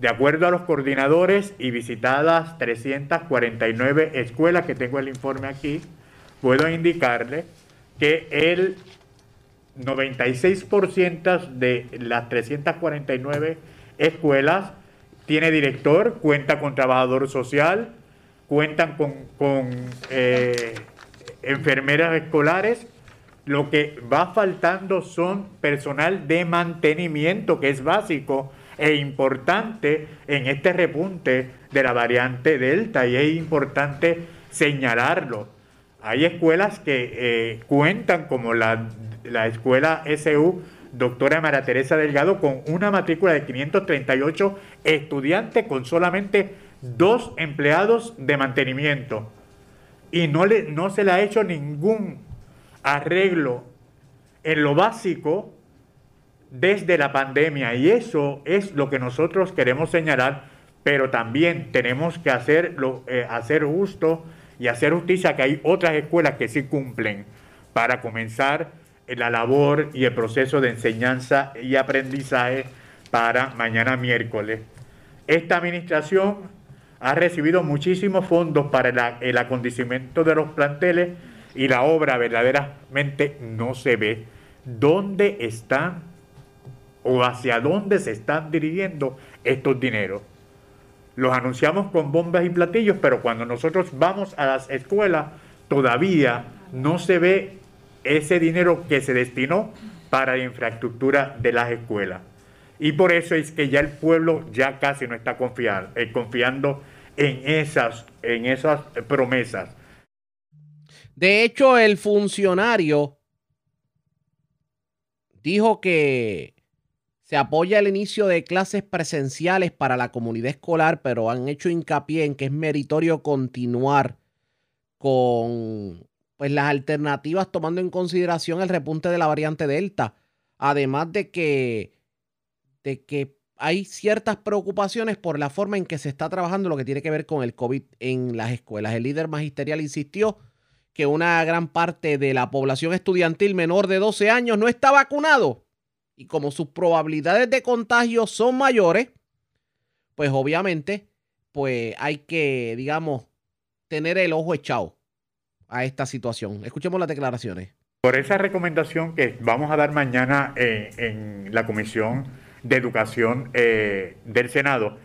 De acuerdo a los coordinadores y visitadas 349 escuelas que tengo el informe aquí, puedo indicarle que el 96% de las 349 escuelas tiene director, cuenta con trabajador social, cuentan con, eh, enfermeras escolares. Lo que va faltando son personal de mantenimiento, que es básico e importante en este repunte de la variante Delta y es importante señalarlo. Hay escuelas que eh, cuentan como la, la escuela SU doctora María Teresa Delgado con una matrícula de 538 estudiantes con solamente dos empleados de mantenimiento y no, le, no se le ha hecho ningún arreglo en lo básico desde la pandemia y eso es lo que nosotros queremos señalar, pero también tenemos que hacerlo, eh, hacer justo y hacer justicia que hay otras escuelas que sí cumplen para comenzar la labor y el proceso de enseñanza y aprendizaje para mañana miércoles. Esta administración ha recibido muchísimos fondos para el acondicionamiento de los planteles y la obra verdaderamente no se ve dónde están o hacia dónde se están dirigiendo estos dineros. Los anunciamos con bombas y platillos, pero cuando nosotros vamos a las escuelas todavía no se ve ese dinero que se destinó para la infraestructura de las escuelas. Y por eso es que ya el pueblo ya casi no está eh, confiando en esas, en esas promesas. De hecho, el funcionario dijo que se apoya el inicio de clases presenciales para la comunidad escolar, pero han hecho hincapié en que es meritorio continuar con pues, las alternativas tomando en consideración el repunte de la variante Delta. Además de que de que hay ciertas preocupaciones por la forma en que se está trabajando lo que tiene que ver con el COVID en las escuelas. El líder magisterial insistió que una gran parte de la población estudiantil menor de 12 años no está vacunado y como sus probabilidades de contagio son mayores, pues obviamente pues hay que, digamos, tener el ojo echado a esta situación. Escuchemos las declaraciones. Por esa recomendación que vamos a dar mañana eh, en la comisión de Educación eh, del Senado.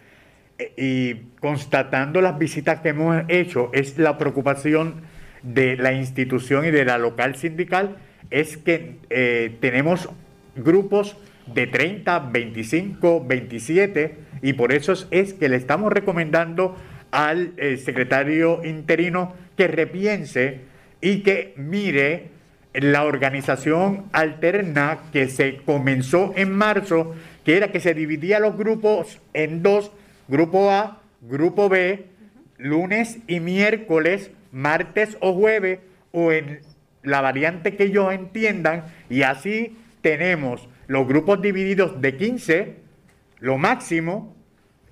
Eh, y constatando las visitas que hemos hecho, es la preocupación de la institución y de la local sindical, es que eh, tenemos grupos de 30, 25, 27, y por eso es que le estamos recomendando al secretario interino que repiense y que mire la organización alterna que se comenzó en marzo que era que se dividía los grupos en dos, grupo A, grupo B, lunes y miércoles, martes o jueves, o en la variante que ellos entiendan, y así tenemos los grupos divididos de 15, lo máximo,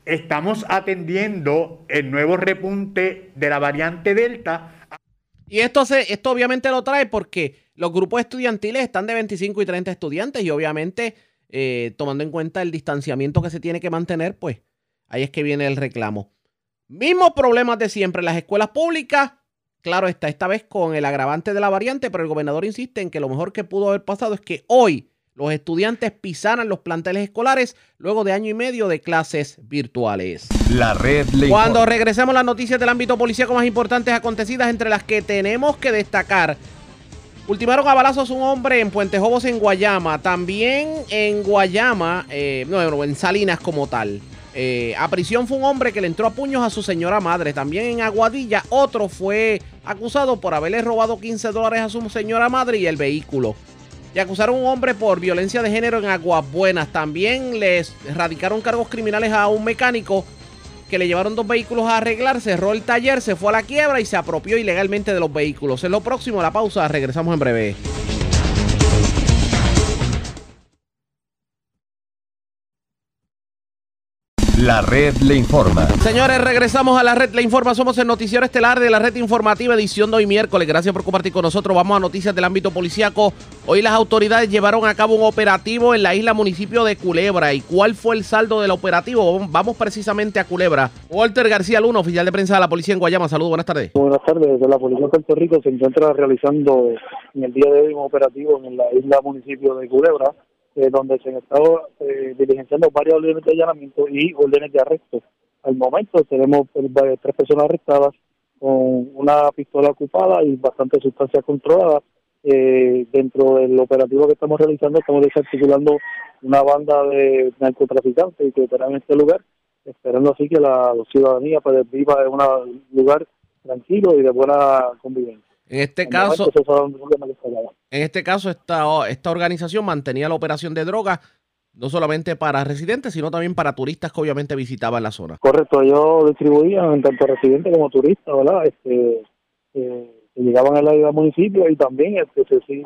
estamos atendiendo el nuevo repunte de la variante Delta. Y esto, se, esto obviamente lo trae porque los grupos estudiantiles están de 25 y 30 estudiantes y obviamente eh, tomando en cuenta el distanciamiento que se tiene que mantener, pues ahí es que viene el reclamo. Mismos problemas de siempre. Las escuelas públicas Claro está, esta vez con el agravante de la variante, pero el gobernador insiste en que lo mejor que pudo haber pasado es que hoy los estudiantes pisaran los planteles escolares luego de año y medio de clases virtuales. La red Cuando regresemos las noticias del ámbito policíaco más importantes acontecidas, entre las que tenemos que destacar. Ultimaron a balazos un hombre en Puente Jobos, en Guayama. También en Guayama, eh, no, en Salinas como tal. Eh, a prisión fue un hombre que le entró a puños a su señora madre. También en Aguadilla, otro fue acusado por haberle robado 15 dólares a su señora madre y el vehículo y acusaron a un hombre por violencia de género en Aguas Buenas. También les radicaron cargos criminales a un mecánico que le llevaron dos vehículos a arreglar, cerró el taller, se fue a la quiebra y se apropió ilegalmente de los vehículos. En lo próximo, la pausa, regresamos en breve. La red le informa. Señores, regresamos a la red le informa. Somos el noticiero estelar de la red informativa edición de hoy miércoles. Gracias por compartir con nosotros. Vamos a noticias del ámbito policíaco. Hoy las autoridades llevaron a cabo un operativo en la isla municipio de Culebra. ¿Y cuál fue el saldo del operativo? Vamos precisamente a Culebra. Walter García Luna, oficial de prensa de la policía en Guayama. Saludos, buenas tardes. Buenas tardes. la Policía de Puerto Rico se encuentra realizando en el día de hoy un operativo en la isla municipio de Culebra eh, donde se han estado eh, diligenciando varios órdenes de allanamiento y órdenes de arresto. Al momento tenemos eh, tres personas arrestadas con una pistola ocupada y bastantes sustancias controladas. Eh, dentro del operativo que estamos realizando estamos desarticulando una banda de narcotraficantes que operan en este lugar, esperando así que la, ciudadanía pues, viva en un lugar tranquilo y de buena convivencia. En este caso, en este caso esta, esta organización mantenía la operación de drogas no solamente para residentes, sino también para turistas que obviamente visitaban la zona. Correcto, ellos distribuían tanto residentes como turistas, ¿verdad? Este, eh, que llegaban a la isla municipio y también este, se,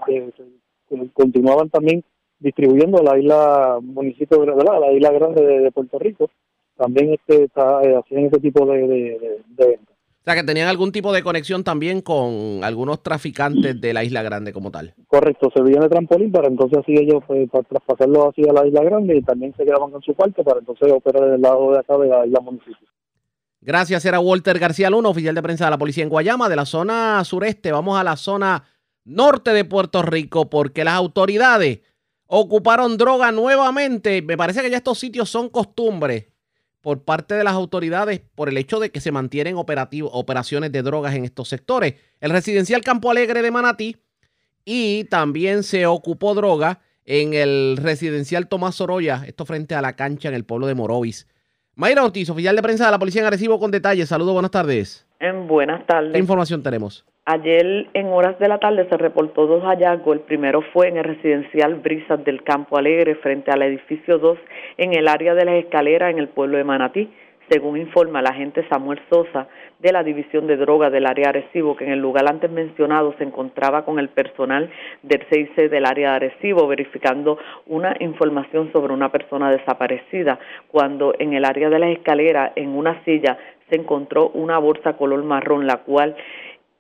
continuaban también distribuyendo la isla municipio, ¿verdad? La isla grande de, Puerto Rico. También este, está, eh, hacían ese tipo de, de, de o sea, que tenían algún tipo de conexión también con algunos traficantes de la Isla Grande como tal. Correcto, se veían de trampolín para entonces así ellos pues, para traspasarlo hacia la Isla Grande y también se quedaban con su parte para entonces operar del lado de acá de la Isla Municipio. Gracias, era Walter García Luna, oficial de prensa de la policía en Guayama, de la zona sureste. Vamos a la zona norte de Puerto Rico porque las autoridades ocuparon droga nuevamente. Me parece que ya estos sitios son costumbres por parte de las autoridades por el hecho de que se mantienen operaciones de drogas en estos sectores. El residencial Campo Alegre de Manatí y también se ocupó droga en el residencial Tomás Sorolla, esto frente a la cancha en el pueblo de Morovis. Mayra Ortiz, oficial de prensa de la Policía en Arecibo con detalles. Saludos, buenas tardes. En buenas tardes. ¿Qué información tenemos? Ayer en horas de la tarde se reportó dos hallazgos. El primero fue en el residencial Brisas del Campo Alegre frente al edificio 2 en el área de las escaleras en el pueblo de Manatí. Según informa el agente Samuel Sosa de la División de Drogas del área Arecibo, que en el lugar antes mencionado se encontraba con el personal del CIC del área de Arecibo verificando una información sobre una persona desaparecida, cuando en el área de las escaleras, en una silla, se encontró una bolsa color marrón, la cual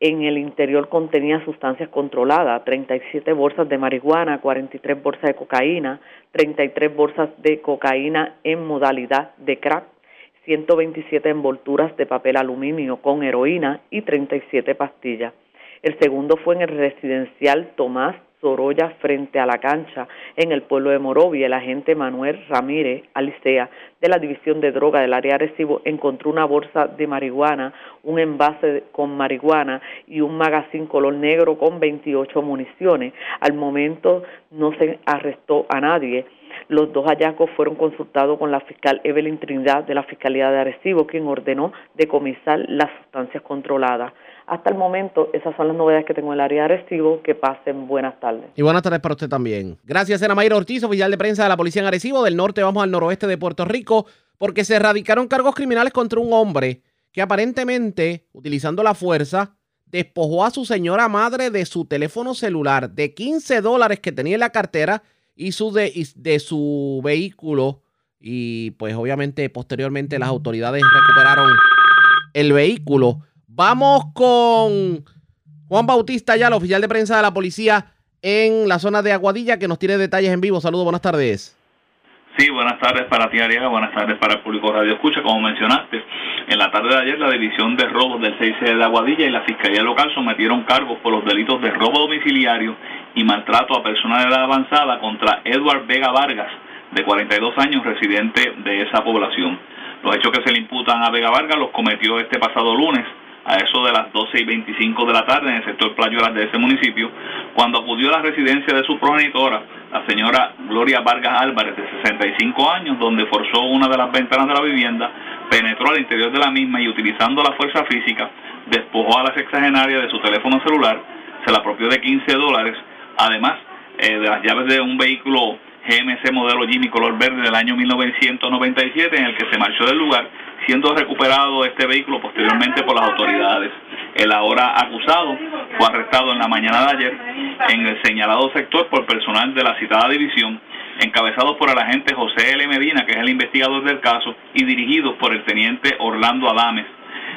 en el interior contenía sustancias controladas, 37 bolsas de marihuana, 43 bolsas de cocaína, 33 bolsas de cocaína en modalidad de crack, 127 envolturas de papel aluminio con heroína y 37 pastillas. El segundo fue en el residencial Tomás Sorolla frente a la cancha en el pueblo de Morovia. El agente Manuel Ramírez Alicea de la División de Droga del área Recibo encontró una bolsa de marihuana, un envase con marihuana y un magazine color negro con 28 municiones. Al momento no se arrestó a nadie. Los dos hallazgos fueron consultados con la fiscal Evelyn Trinidad de la Fiscalía de Arecibo, quien ordenó decomisar las sustancias controladas. Hasta el momento, esas son las novedades que tengo en el área de Arecibo. Que pasen buenas tardes. Y buenas tardes para usted también. Gracias, Ana Mayra Ortiz, oficial de prensa de la Policía en Arecibo. Del norte vamos al noroeste de Puerto Rico porque se erradicaron cargos criminales contra un hombre que aparentemente, utilizando la fuerza, despojó a su señora madre de su teléfono celular, de 15 dólares que tenía en la cartera y su de, de su vehículo. Y pues obviamente posteriormente las autoridades recuperaron el vehículo. Vamos con Juan Bautista ya, el oficial de prensa de la policía en la zona de Aguadilla, que nos tiene detalles en vivo. Saludos, buenas tardes. Sí, buenas tardes para ti, Ariaga. Buenas tardes para el público Radio Escucha. Como mencionaste, en la tarde de ayer, la División de Robos del 6 de Aguadilla y la Fiscalía Local sometieron cargos por los delitos de robo domiciliario y maltrato a personas de edad avanzada contra Edward Vega Vargas, de 42 años, residente de esa población. Los hechos que se le imputan a Vega Vargas los cometió este pasado lunes a eso de las 12 y 25 de la tarde en el sector Playuelas de ese municipio, cuando acudió a la residencia de su progenitora, la señora Gloria Vargas Álvarez, de 65 años, donde forzó una de las ventanas de la vivienda, penetró al interior de la misma y utilizando la fuerza física, despojó a la sexagenaria de su teléfono celular, se la apropió de 15 dólares, además eh, de las llaves de un vehículo GMC modelo Jimmy color verde del año 1997 en el que se marchó del lugar siendo recuperado este vehículo posteriormente por las autoridades. El ahora acusado fue arrestado en la mañana de ayer en el señalado sector por personal de la citada división, encabezado por el agente José L. Medina, que es el investigador del caso, y dirigidos por el teniente Orlando Adames.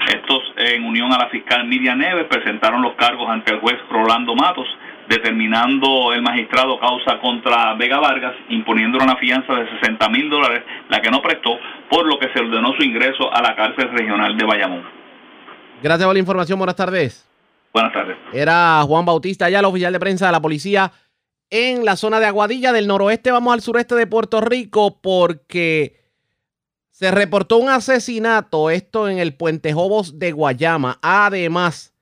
Estos, en unión a la fiscal Miriam Neves, presentaron los cargos ante el juez Rolando Matos, determinando el magistrado causa contra Vega Vargas, imponiéndole una fianza de 60 mil dólares, la que no prestó, por lo que se ordenó su ingreso a la cárcel regional de Bayamón. Gracias por la información, buenas tardes. Buenas tardes. Era Juan Bautista, ya el oficial de prensa de la policía en la zona de Aguadilla del noroeste. Vamos al sureste de Puerto Rico porque se reportó un asesinato, esto en el Puente Jobos de Guayama. Además,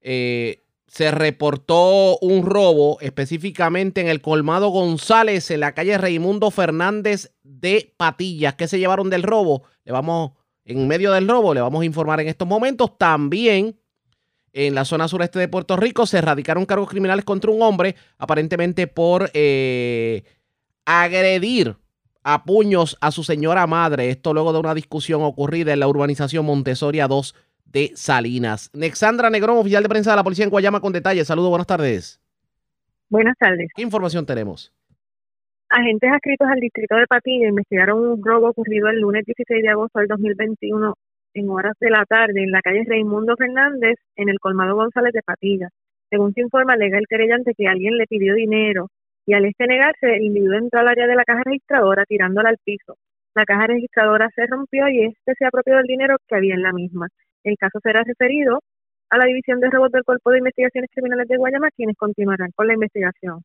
eh, se reportó un robo específicamente en el colmado González en la calle Raimundo Fernández de Patillas. ¿Qué se llevaron del robo? Le vamos, en medio del robo, le vamos a informar en estos momentos. También en la zona sureste de Puerto Rico se erradicaron cargos criminales contra un hombre, aparentemente por eh, agredir a puños a su señora madre. Esto luego de una discusión ocurrida en la urbanización Montesoria 2 de Salinas. Nexandra Negrón, oficial de prensa de la policía en Guayama, con detalles. Saludos, buenas tardes. Buenas tardes. ¿Qué información tenemos? Agentes adscritos al distrito de Patilla investigaron un robo ocurrido el lunes 16 de agosto del 2021 en horas de la tarde en la calle Raimundo Fernández en el colmado González de Patilla. Según se informa, alega el querellante que alguien le pidió dinero y al este negarse, el individuo entró al área de la caja registradora tirándola al piso. La caja registradora se rompió y este se apropió del dinero que había en la misma. El caso será referido a la División de Robos del Cuerpo de Investigaciones Criminales de Guayama, quienes continuarán con la investigación.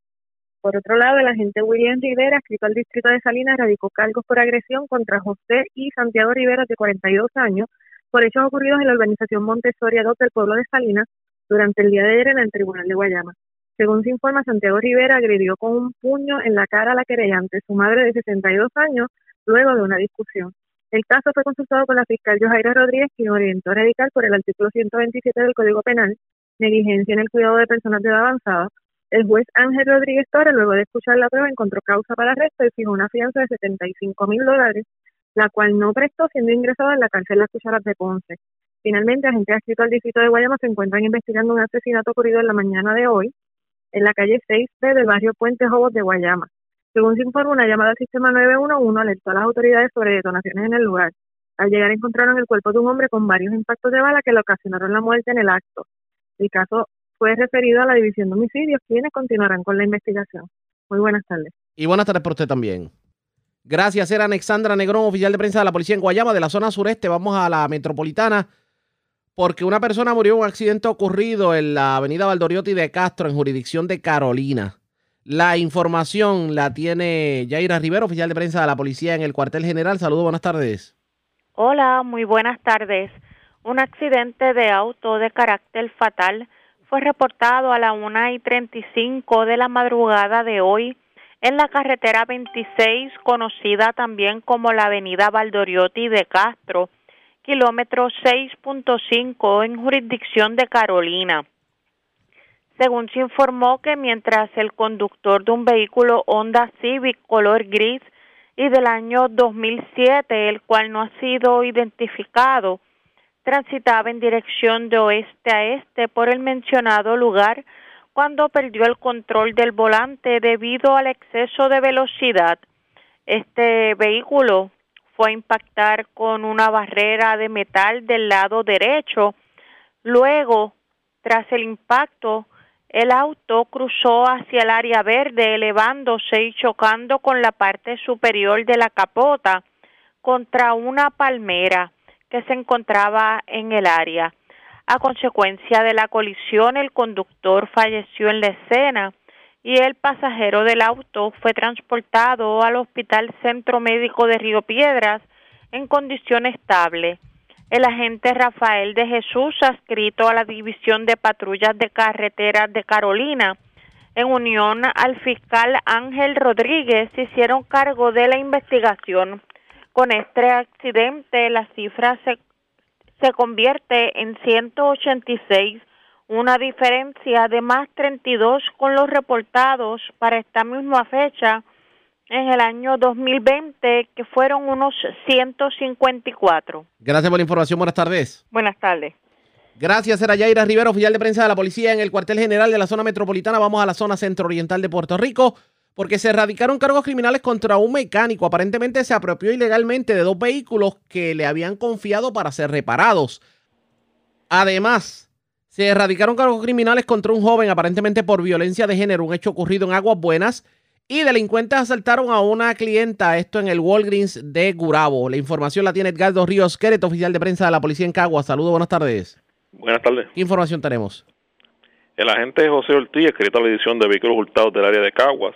Por otro lado, el agente William Rivera, escrito al distrito de Salinas, radicó cargos por agresión contra José y Santiago Rivera, de 42 años, por hechos ocurridos en la organización Montessori 2 del pueblo de Salinas durante el día de ayer en el Tribunal de Guayama. Según se informa, Santiago Rivera agredió con un puño en la cara a la querellante, su madre de 62 años, luego de una discusión. El caso fue consultado con la fiscal Johaira Rodríguez, quien orientó a radical por el artículo 127 del Código Penal, negligencia en el cuidado de personas de edad avanzada. El juez Ángel Rodríguez Torres, luego de escuchar la prueba, encontró causa para arresto y fijó una fianza de 75 mil dólares, la cual no prestó siendo ingresado en la cárcel Las Cucharas de Ponce. Finalmente, agentes adscritos al distrito de Guayama se encuentran investigando un asesinato ocurrido en la mañana de hoy en la calle 6B del barrio Puente Jobos de Guayama. Según se informa, una llamada al sistema 911 alertó a las autoridades sobre detonaciones en el lugar. Al llegar encontraron el cuerpo de un hombre con varios impactos de bala que le ocasionaron la muerte en el acto. El caso fue referido a la División de Homicidios, quienes continuarán con la investigación. Muy buenas tardes. Y buenas tardes por usted también. Gracias, era Alexandra Negrón, oficial de prensa de la policía en Guayama, de la zona sureste. Vamos a la metropolitana, porque una persona murió en un accidente ocurrido en la avenida Valdoriotti de Castro, en jurisdicción de Carolina. La información la tiene Yaira Rivero, oficial de prensa de la policía en el cuartel general. Saludos, buenas tardes. Hola, muy buenas tardes. Un accidente de auto de carácter fatal fue reportado a la 1 y 35 de la madrugada de hoy en la carretera 26, conocida también como la avenida Valdoriotti de Castro, kilómetro 6.5 en jurisdicción de Carolina según se informó que mientras el conductor de un vehículo Honda Civic color gris y del año 2007, el cual no ha sido identificado, transitaba en dirección de oeste a este por el mencionado lugar cuando perdió el control del volante debido al exceso de velocidad. Este vehículo fue a impactar con una barrera de metal del lado derecho. Luego, tras el impacto, el auto cruzó hacia el área verde, elevándose y chocando con la parte superior de la capota contra una palmera que se encontraba en el área. A consecuencia de la colisión, el conductor falleció en la escena y el pasajero del auto fue transportado al Hospital Centro Médico de Río Piedras en condición estable. El agente Rafael de Jesús, adscrito a la División de Patrullas de Carreteras de Carolina, en unión al fiscal Ángel Rodríguez, hicieron cargo de la investigación. Con este accidente, la cifra se, se convierte en 186, una diferencia de más 32 con los reportados para esta misma fecha en el año 2020, que fueron unos 154. Gracias por la información. Buenas tardes. Buenas tardes. Gracias, era Yaira Rivera, oficial de prensa de la policía en el cuartel general de la zona metropolitana. Vamos a la zona centro-oriental de Puerto Rico porque se erradicaron cargos criminales contra un mecánico. Aparentemente se apropió ilegalmente de dos vehículos que le habían confiado para ser reparados. Además, se erradicaron cargos criminales contra un joven aparentemente por violencia de género, un hecho ocurrido en Aguas Buenas. Y delincuentes asaltaron a una clienta, esto en el Walgreens de Gurabo. La información la tiene Edgardo Ríos Queret, oficial de prensa de la policía en Caguas. Saludos, buenas tardes. Buenas tardes. ¿Qué información tenemos? El agente José Ortiz, escrito a la edición de vehículos hurtados del área de Caguas,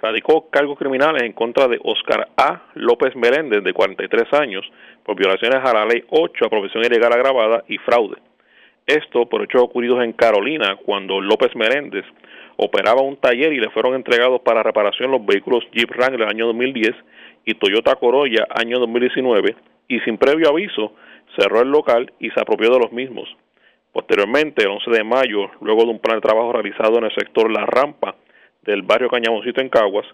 radicó cargos criminales en contra de Oscar A. López Meléndez, de 43 años, por violaciones a la ley 8, apropiación ilegal agravada y fraude. Esto por hechos ocurridos en Carolina, cuando López Meléndez operaba un taller y le fueron entregados para reparación los vehículos Jeep Wrangler año 2010 y Toyota Corolla año 2019 y sin previo aviso cerró el local y se apropió de los mismos. Posteriormente, el 11 de mayo, luego de un plan de trabajo realizado en el sector La Rampa del barrio Cañamoncito en Caguas,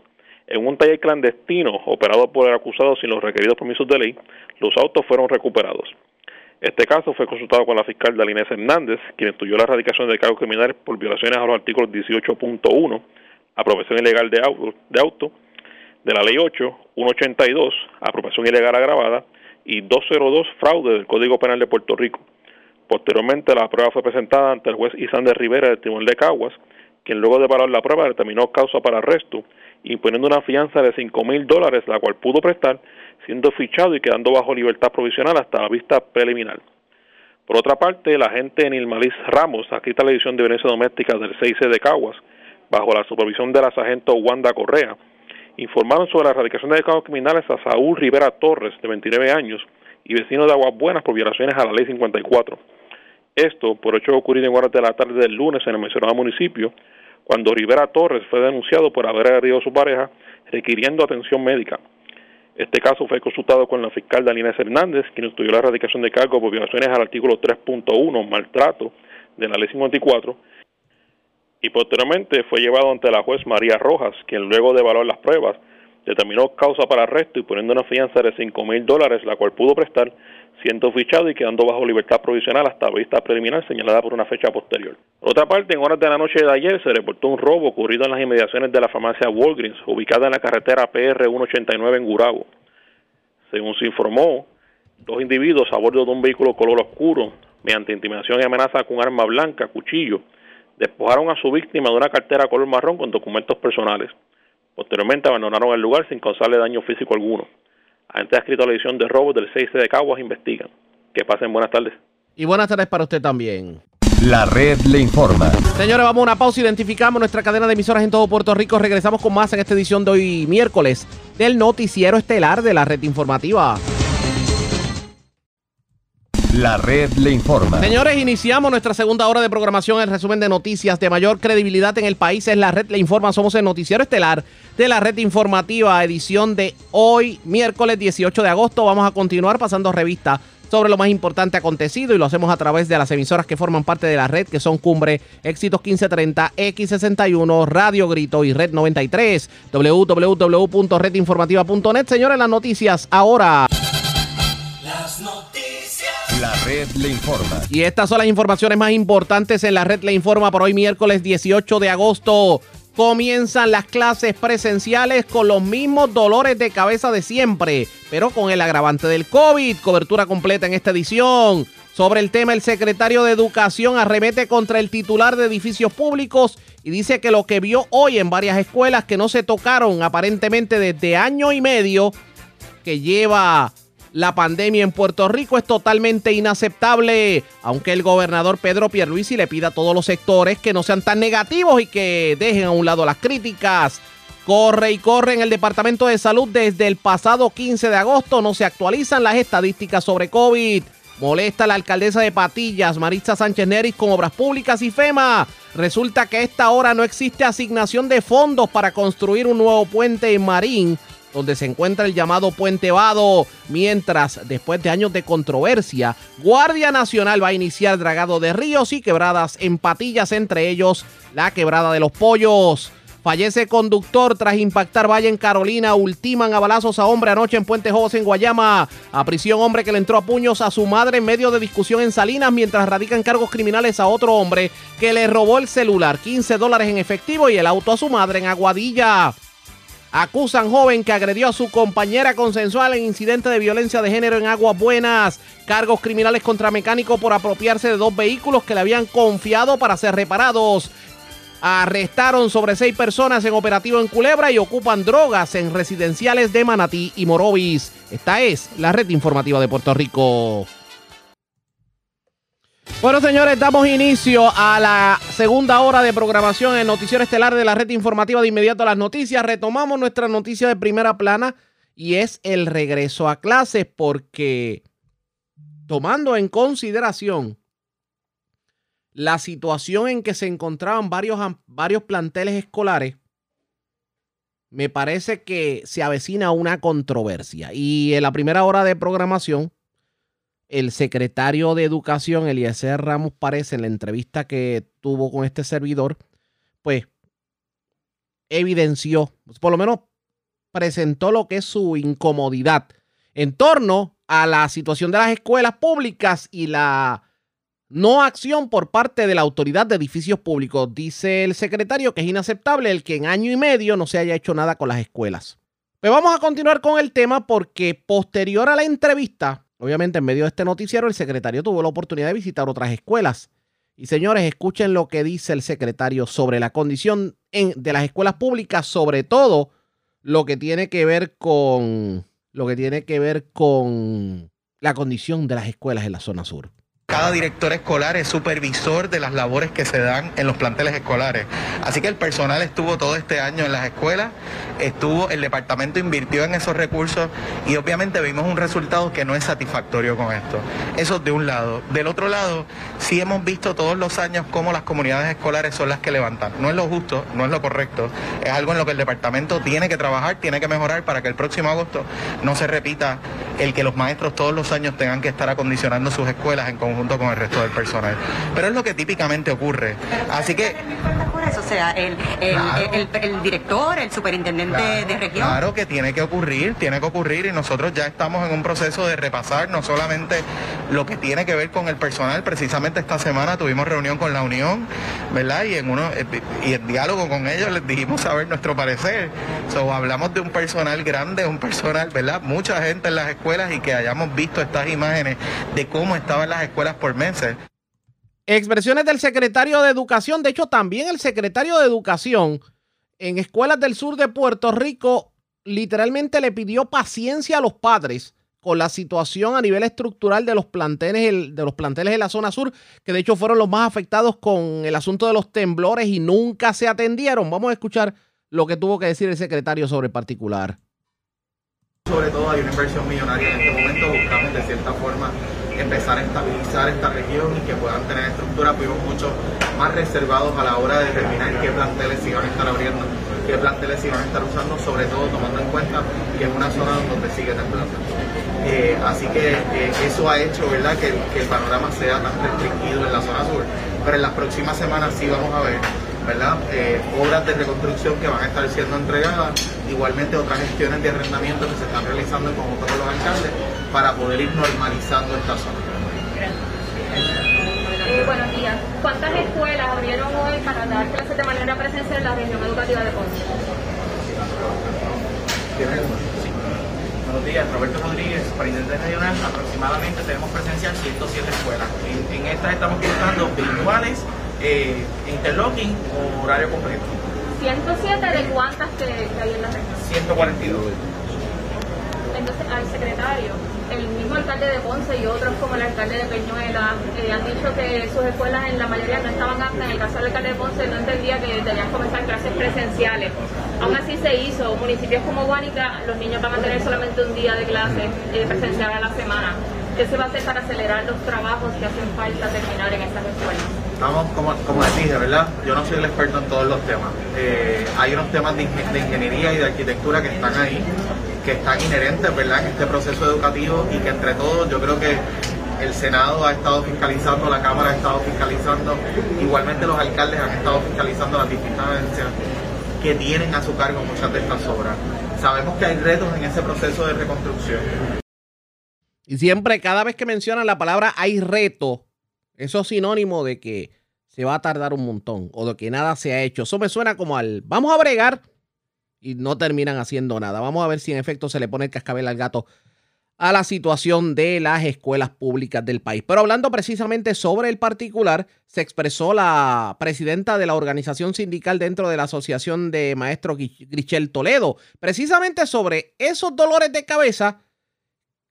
en un taller clandestino operado por el acusado sin los requeridos permisos de ley, los autos fueron recuperados. Este caso fue consultado con la fiscal Dalinés Hernández, quien estudió la erradicación de cargos criminales por violaciones a los artículos 18.1, apropiación ilegal de auto, de auto, de la Ley 8, 182, apropiación ilegal agravada, y 202, fraude del Código Penal de Puerto Rico. Posteriormente, la prueba fue presentada ante el juez Isander Rivera del Tribunal de Caguas, quien luego de parar la prueba determinó causa para arresto, imponiendo una fianza de 5 mil dólares, la cual pudo prestar siendo fichado y quedando bajo libertad provisional hasta la vista preliminar. Por otra parte, la agente Nilmalis Ramos, aquí a la edición de violencia doméstica del 6C de Caguas, bajo la supervisión de la sargento Wanda Correa, informaron sobre la erradicación de cargos criminales a Saúl Rivera Torres, de 29 años, y vecino de Aguas Buenas por violaciones a la ley 54. Esto por hecho ocurrido en horas de la tarde del lunes en el mencionado municipio, cuando Rivera Torres fue denunciado por haber agredido a su pareja requiriendo atención médica. Este caso fue consultado con la fiscal Dalina Hernández, quien estudió la erradicación de cargos por violaciones al artículo 3.1, maltrato, de la ley 54, y posteriormente fue llevado ante la juez María Rojas, quien luego de evaluar las pruebas determinó causa para arresto y poniendo una fianza de 5 mil dólares, la cual pudo prestar, siendo fichado y quedando bajo libertad provisional hasta vista preliminar señalada por una fecha posterior. Por otra parte, en horas de la noche de ayer se reportó un robo ocurrido en las inmediaciones de la farmacia Walgreens, ubicada en la carretera PR 189 en Gurabo. Según se informó, dos individuos a bordo de un vehículo color oscuro, mediante intimidación y amenaza con arma blanca, cuchillo, despojaron a su víctima de una cartera color marrón con documentos personales. Posteriormente abandonaron el lugar sin causarle daño físico alguno. Agentes escrito a la edición de robos del 6 de Caguas investigan. Que pasen buenas tardes. Y buenas tardes para usted también. La red le informa. Señores, vamos a una pausa. Identificamos nuestra cadena de emisoras en todo Puerto Rico. Regresamos con más en esta edición de hoy miércoles del noticiero estelar de la red informativa. La red le informa. Señores, iniciamos nuestra segunda hora de programación. El resumen de noticias de mayor credibilidad en el país es la red le informa. Somos el noticiero estelar de la red informativa, edición de hoy, miércoles 18 de agosto. Vamos a continuar pasando revista sobre lo más importante acontecido y lo hacemos a través de las emisoras que forman parte de la red, que son Cumbre, Éxitos 1530, X61, Radio Grito y Red 93, www.redinformativa.net. Señores, las noticias ahora. Le informa. Y estas son las informaciones más importantes en la red le informa por hoy miércoles 18 de agosto. Comienzan las clases presenciales con los mismos dolores de cabeza de siempre, pero con el agravante del COVID. Cobertura completa en esta edición. Sobre el tema, el secretario de Educación arremete contra el titular de edificios públicos y dice que lo que vio hoy en varias escuelas que no se tocaron aparentemente desde año y medio que lleva la pandemia en Puerto Rico es totalmente inaceptable, aunque el gobernador Pedro Pierluisi le pida a todos los sectores que no sean tan negativos y que dejen a un lado las críticas. Corre y corre en el Departamento de Salud desde el pasado 15 de agosto, no se actualizan las estadísticas sobre COVID. Molesta la alcaldesa de Patillas, Maritza Sánchez Neris, con obras públicas y FEMA. Resulta que a esta hora no existe asignación de fondos para construir un nuevo puente en Marín donde se encuentra el llamado Puente Vado, mientras, después de años de controversia, Guardia Nacional va a iniciar dragado de ríos y quebradas en patillas, entre ellos la quebrada de los pollos. Fallece conductor tras impactar Valle en Carolina. Ultiman a balazos a hombre anoche en Puente José en Guayama. A prisión hombre que le entró a puños a su madre en medio de discusión en Salinas mientras radican cargos criminales a otro hombre que le robó el celular, 15 dólares en efectivo y el auto a su madre en Aguadilla. Acusan joven que agredió a su compañera consensual en incidente de violencia de género en Aguas Buenas. Cargos criminales contra mecánico por apropiarse de dos vehículos que le habían confiado para ser reparados. Arrestaron sobre seis personas en operativo en Culebra y ocupan drogas en residenciales de Manatí y Morovis. Esta es la red informativa de Puerto Rico. Bueno, señores, damos inicio a la segunda hora de programación en Noticiero Estelar de la red informativa de inmediato a las noticias. Retomamos nuestra noticia de primera plana y es el regreso a clases porque tomando en consideración la situación en que se encontraban varios, varios planteles escolares, me parece que se avecina una controversia. Y en la primera hora de programación el secretario de Educación, Eliezer Ramos Párez, en la entrevista que tuvo con este servidor, pues evidenció, por lo menos presentó lo que es su incomodidad en torno a la situación de las escuelas públicas y la no acción por parte de la autoridad de edificios públicos. Dice el secretario que es inaceptable el que en año y medio no se haya hecho nada con las escuelas. Pues vamos a continuar con el tema porque posterior a la entrevista, Obviamente, en medio de este noticiero, el secretario tuvo la oportunidad de visitar otras escuelas. Y señores, escuchen lo que dice el secretario sobre la condición de las escuelas públicas, sobre todo lo que tiene que ver con lo que tiene que ver con la condición de las escuelas en la zona sur. Cada director escolar es supervisor de las labores que se dan en los planteles escolares. Así que el personal estuvo todo este año en las escuelas, estuvo, el departamento invirtió en esos recursos y obviamente vimos un resultado que no es satisfactorio con esto. Eso de un lado. Del otro lado, sí hemos visto todos los años cómo las comunidades escolares son las que levantan. No es lo justo, no es lo correcto. Es algo en lo que el departamento tiene que trabajar, tiene que mejorar para que el próximo agosto no se repita el que los maestros todos los años tengan que estar acondicionando sus escuelas en conjunto junto con el resto del personal. Pero es lo que típicamente ocurre. Así que... Eso, o sea, el, el, director, el superintendente de región. Claro que tiene que ocurrir, tiene que ocurrir y nosotros ya estamos en un proceso de repasar no solamente lo que tiene que ver con el personal, precisamente esta semana tuvimos reunión con la Unión, ¿verdad? Y en uno eh, y en diálogo con ellos les dijimos saber nuestro parecer. So, hablamos de un personal grande, un personal, ¿verdad? Mucha gente en las escuelas y que hayamos visto estas imágenes de cómo estaban las escuelas por meses. Expresiones del secretario de Educación, de hecho también el secretario de Educación en escuelas del sur de Puerto Rico literalmente le pidió paciencia a los padres con la situación a nivel estructural de los planteles de los planteles de la zona sur, que de hecho fueron los más afectados con el asunto de los temblores y nunca se atendieron. Vamos a escuchar lo que tuvo que decir el secretario sobre el particular. Sobre todo hay una inversión millonaria en este momento, buscamos de cierta forma empezar a estabilizar esta región y que puedan tener estructura, fuimos mucho más reservados a la hora de determinar qué planteles iban a estar abriendo, qué planteles iban a estar usando, sobre todo tomando en cuenta que es una zona donde sigue temblando. Eh, así que eh, eso ha hecho ¿verdad? Que, el panorama sea tan restringido en la zona sur, pero en las próximas semanas sí vamos a ver ¿verdad? Eh, obras de reconstrucción que van a estar siendo entregadas, igualmente otras gestiones de arrendamiento que se están realizando en conjunto con los alcaldes para poder ir normalizando esta zona. Eh, buenos días. ¿Cuántas escuelas abrieron hoy para dar clases de manera presencial en la región educativa de Ponce? Buenos días, Roberto Rodríguez, superintendente regional. Aproximadamente tenemos presencia en 107 escuelas. En, en estas estamos colocando virtuales, eh, interlocking o horario completo. 107 de cuántas que, que hay en la región. 142. Entonces, al secretario, el mismo alcalde de Ponce y otros como el alcalde de Peñuela eh, han dicho que sus escuelas en la mayoría no estaban aptas. En el caso del alcalde de Ponce no entendía que debían comenzar clases presenciales. Aún así se hizo. Municipios como Guánica, los niños van a tener solamente un día de clase eh, presencial a la semana. ¿Qué se va a hacer para acelerar los trabajos que hacen falta terminar en estas escuelas? Vamos, como, como les dije, ¿verdad? Yo no soy el experto en todos los temas. Eh, hay unos temas de ingeniería y de arquitectura que están ahí, que están inherentes, ¿verdad?, en este proceso educativo y que entre todos yo creo que el Senado ha estado fiscalizando, la Cámara ha estado fiscalizando, igualmente los alcaldes han estado fiscalizando las distintas agencias que tienen a su cargo muchas de estas obras. Sabemos que hay retos en ese proceso de reconstrucción. Y siempre, cada vez que mencionan la palabra hay reto, eso es sinónimo de que se va a tardar un montón o de que nada se ha hecho. Eso me suena como al vamos a bregar y no terminan haciendo nada. Vamos a ver si en efecto se le pone el cascabel al gato a la situación de las escuelas públicas del país. Pero hablando precisamente sobre el particular, se expresó la presidenta de la organización sindical dentro de la Asociación de Maestros Grichel Toledo, precisamente sobre esos dolores de cabeza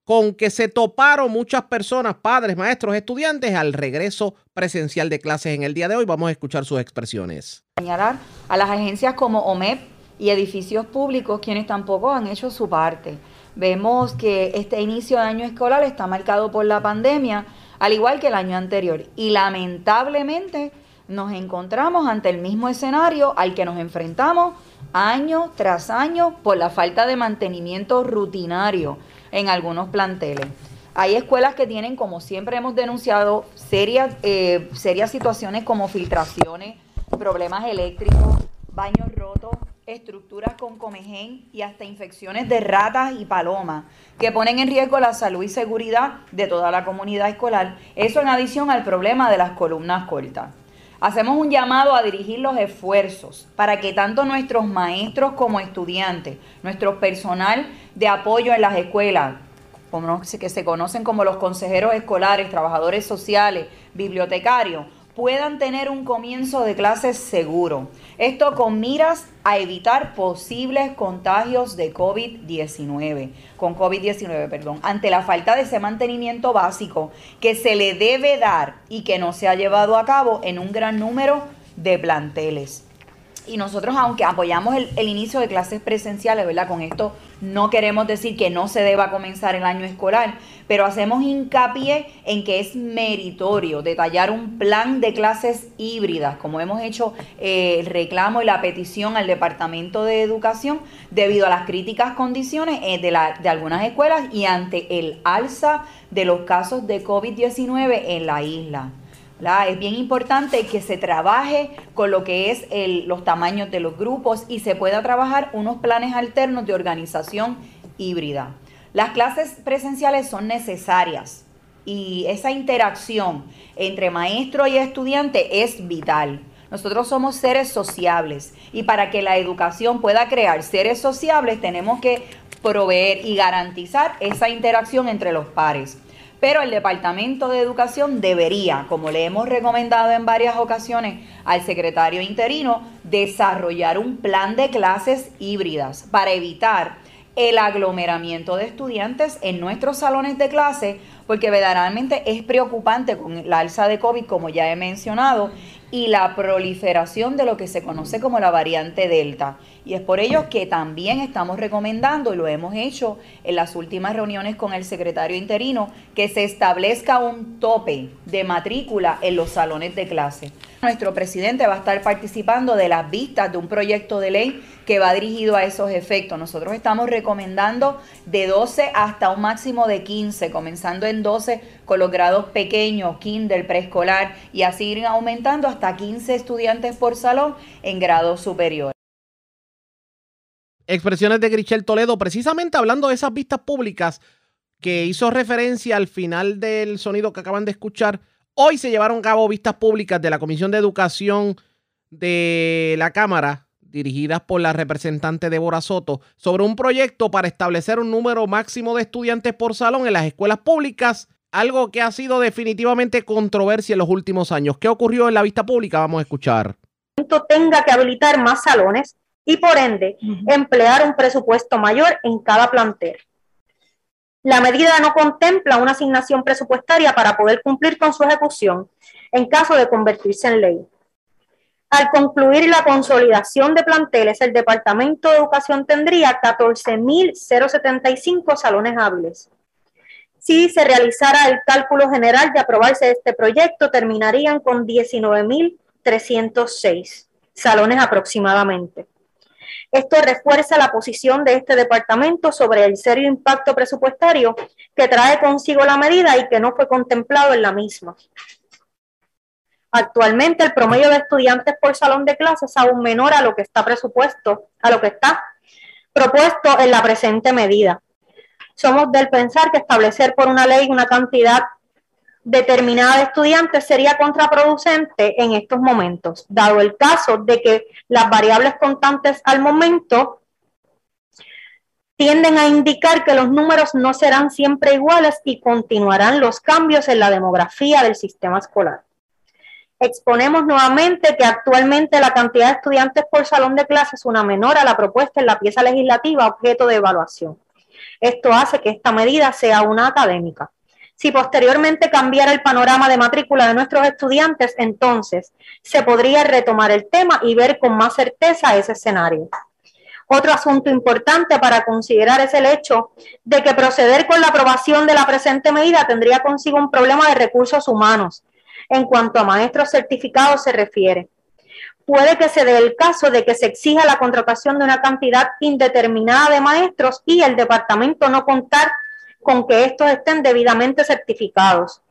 con que se toparon muchas personas, padres, maestros, estudiantes, al regreso presencial de clases en el día de hoy. Vamos a escuchar sus expresiones. señalar a las agencias como OMEP y edificios públicos quienes tampoco han hecho su parte. Vemos que este inicio de año escolar está marcado por la pandemia, al igual que el año anterior. Y lamentablemente nos encontramos ante el mismo escenario al que nos enfrentamos año tras año por la falta de mantenimiento rutinario en algunos planteles. Hay escuelas que tienen, como siempre hemos denunciado, serias, eh, serias situaciones como filtraciones, problemas eléctricos, baños rotos, estructuras con comején y hasta infecciones de ratas y palomas que ponen en riesgo la salud y seguridad de toda la comunidad escolar. Eso en adición al problema de las columnas cortas. Hacemos un llamado a dirigir los esfuerzos para que tanto nuestros maestros como estudiantes, nuestro personal de apoyo en las escuelas, que se conocen como los consejeros escolares, trabajadores sociales, bibliotecarios, puedan tener un comienzo de clases seguro. Esto con miras a evitar posibles contagios de COVID-19, con COVID-19, perdón, ante la falta de ese mantenimiento básico que se le debe dar y que no se ha llevado a cabo en un gran número de planteles. Y nosotros, aunque apoyamos el, inicio de clases presenciales, ¿verdad? Con esto no queremos decir que no se deba comenzar el año escolar, pero hacemos hincapié en que es meritorio detallar un plan de clases híbridas, como hemos hecho eh, el reclamo y la petición al Departamento de Educación, debido a las críticas condiciones eh, de, la, de algunas escuelas y ante el alza de los casos de COVID-19 en la isla. Es bien importante que se trabaje con lo que es los tamaños de los grupos y se pueda trabajar unos planes alternos de organización híbrida. Las clases presenciales son necesarias y esa interacción entre maestro y estudiante es vital. Nosotros somos seres sociables y para que la educación pueda crear seres sociables tenemos que proveer y garantizar esa interacción entre los pares. Pero el Departamento de Educación debería, como le hemos recomendado en varias ocasiones al secretario interino, desarrollar un plan de clases híbridas para evitar el aglomeramiento de estudiantes en nuestros salones de clase, porque verdaderamente es preocupante con la alza de COVID, como ya he mencionado, y la proliferación de lo que se conoce como la variante Delta. Y es por ello que también estamos recomendando, y lo hemos hecho en las últimas reuniones con el secretario interino, que se establezca un tope de matrícula en los salones de clase. Nuestro presidente va a estar participando de las vistas de un proyecto de ley que va dirigido a esos efectos. Nosotros estamos recomendando de 12 hasta un máximo de 15, comenzando en 12 con los grados pequeños, kinder, preescolar, y así ir aumentando hasta 15 estudiantes por salón en grado superior. Expresiones de Grichel Toledo, precisamente hablando de esas vistas públicas que hizo referencia al final del sonido que acaban de escuchar. Hoy se llevaron a cabo vistas públicas de la Comisión de Educación de la Cámara dirigidas por la representante Débora Soto, sobre un proyecto para establecer un número máximo de estudiantes por salón en las escuelas públicas, algo que ha sido definitivamente controversia en los últimos años. ¿Qué ocurrió en la vista pública? Vamos a escuchar. Tenga que habilitar más salones y por ende emplear un presupuesto mayor en cada plantel. La medida no contempla una asignación presupuestaria para poder cumplir con su ejecución en caso de convertirse en ley. Al concluir la consolidación de planteles, el Departamento de Educación tendría 14.075 salones hábiles. Si se realizara el cálculo general de aprobarse este proyecto, terminarían con 19.306 salones aproximadamente. Esto refuerza la posición de este departamento sobre el serio impacto presupuestario que trae consigo la medida y que no fue contemplado en la misma. Actualmente el promedio de estudiantes por salón de clases es aún menor a lo que está presupuesto, a lo que está propuesto en la presente medida. Somos del pensar que establecer por una ley una cantidad determinada de estudiantes sería contraproducente en estos momentos, dado el caso de que las variables constantes al momento tienden a indicar que los números no serán siempre iguales y continuarán los cambios en la demografía del sistema escolar. Exponemos nuevamente que actualmente la cantidad de estudiantes por salón de clases es una menor a la propuesta en la pieza legislativa objeto de evaluación. Esto hace que esta medida sea una académica. Si posteriormente cambiara el panorama de matrícula de nuestros estudiantes, entonces se podría retomar el tema y ver con más certeza ese escenario. Otro asunto importante para considerar es el hecho de que proceder con la aprobación de la presente medida tendría consigo un problema de recursos humanos, en cuanto a maestros certificados se refiere. Puede que se dé el caso de que se exija la contratación de una cantidad indeterminada de maestros y el departamento no contar con que estos estén debidamente certificados.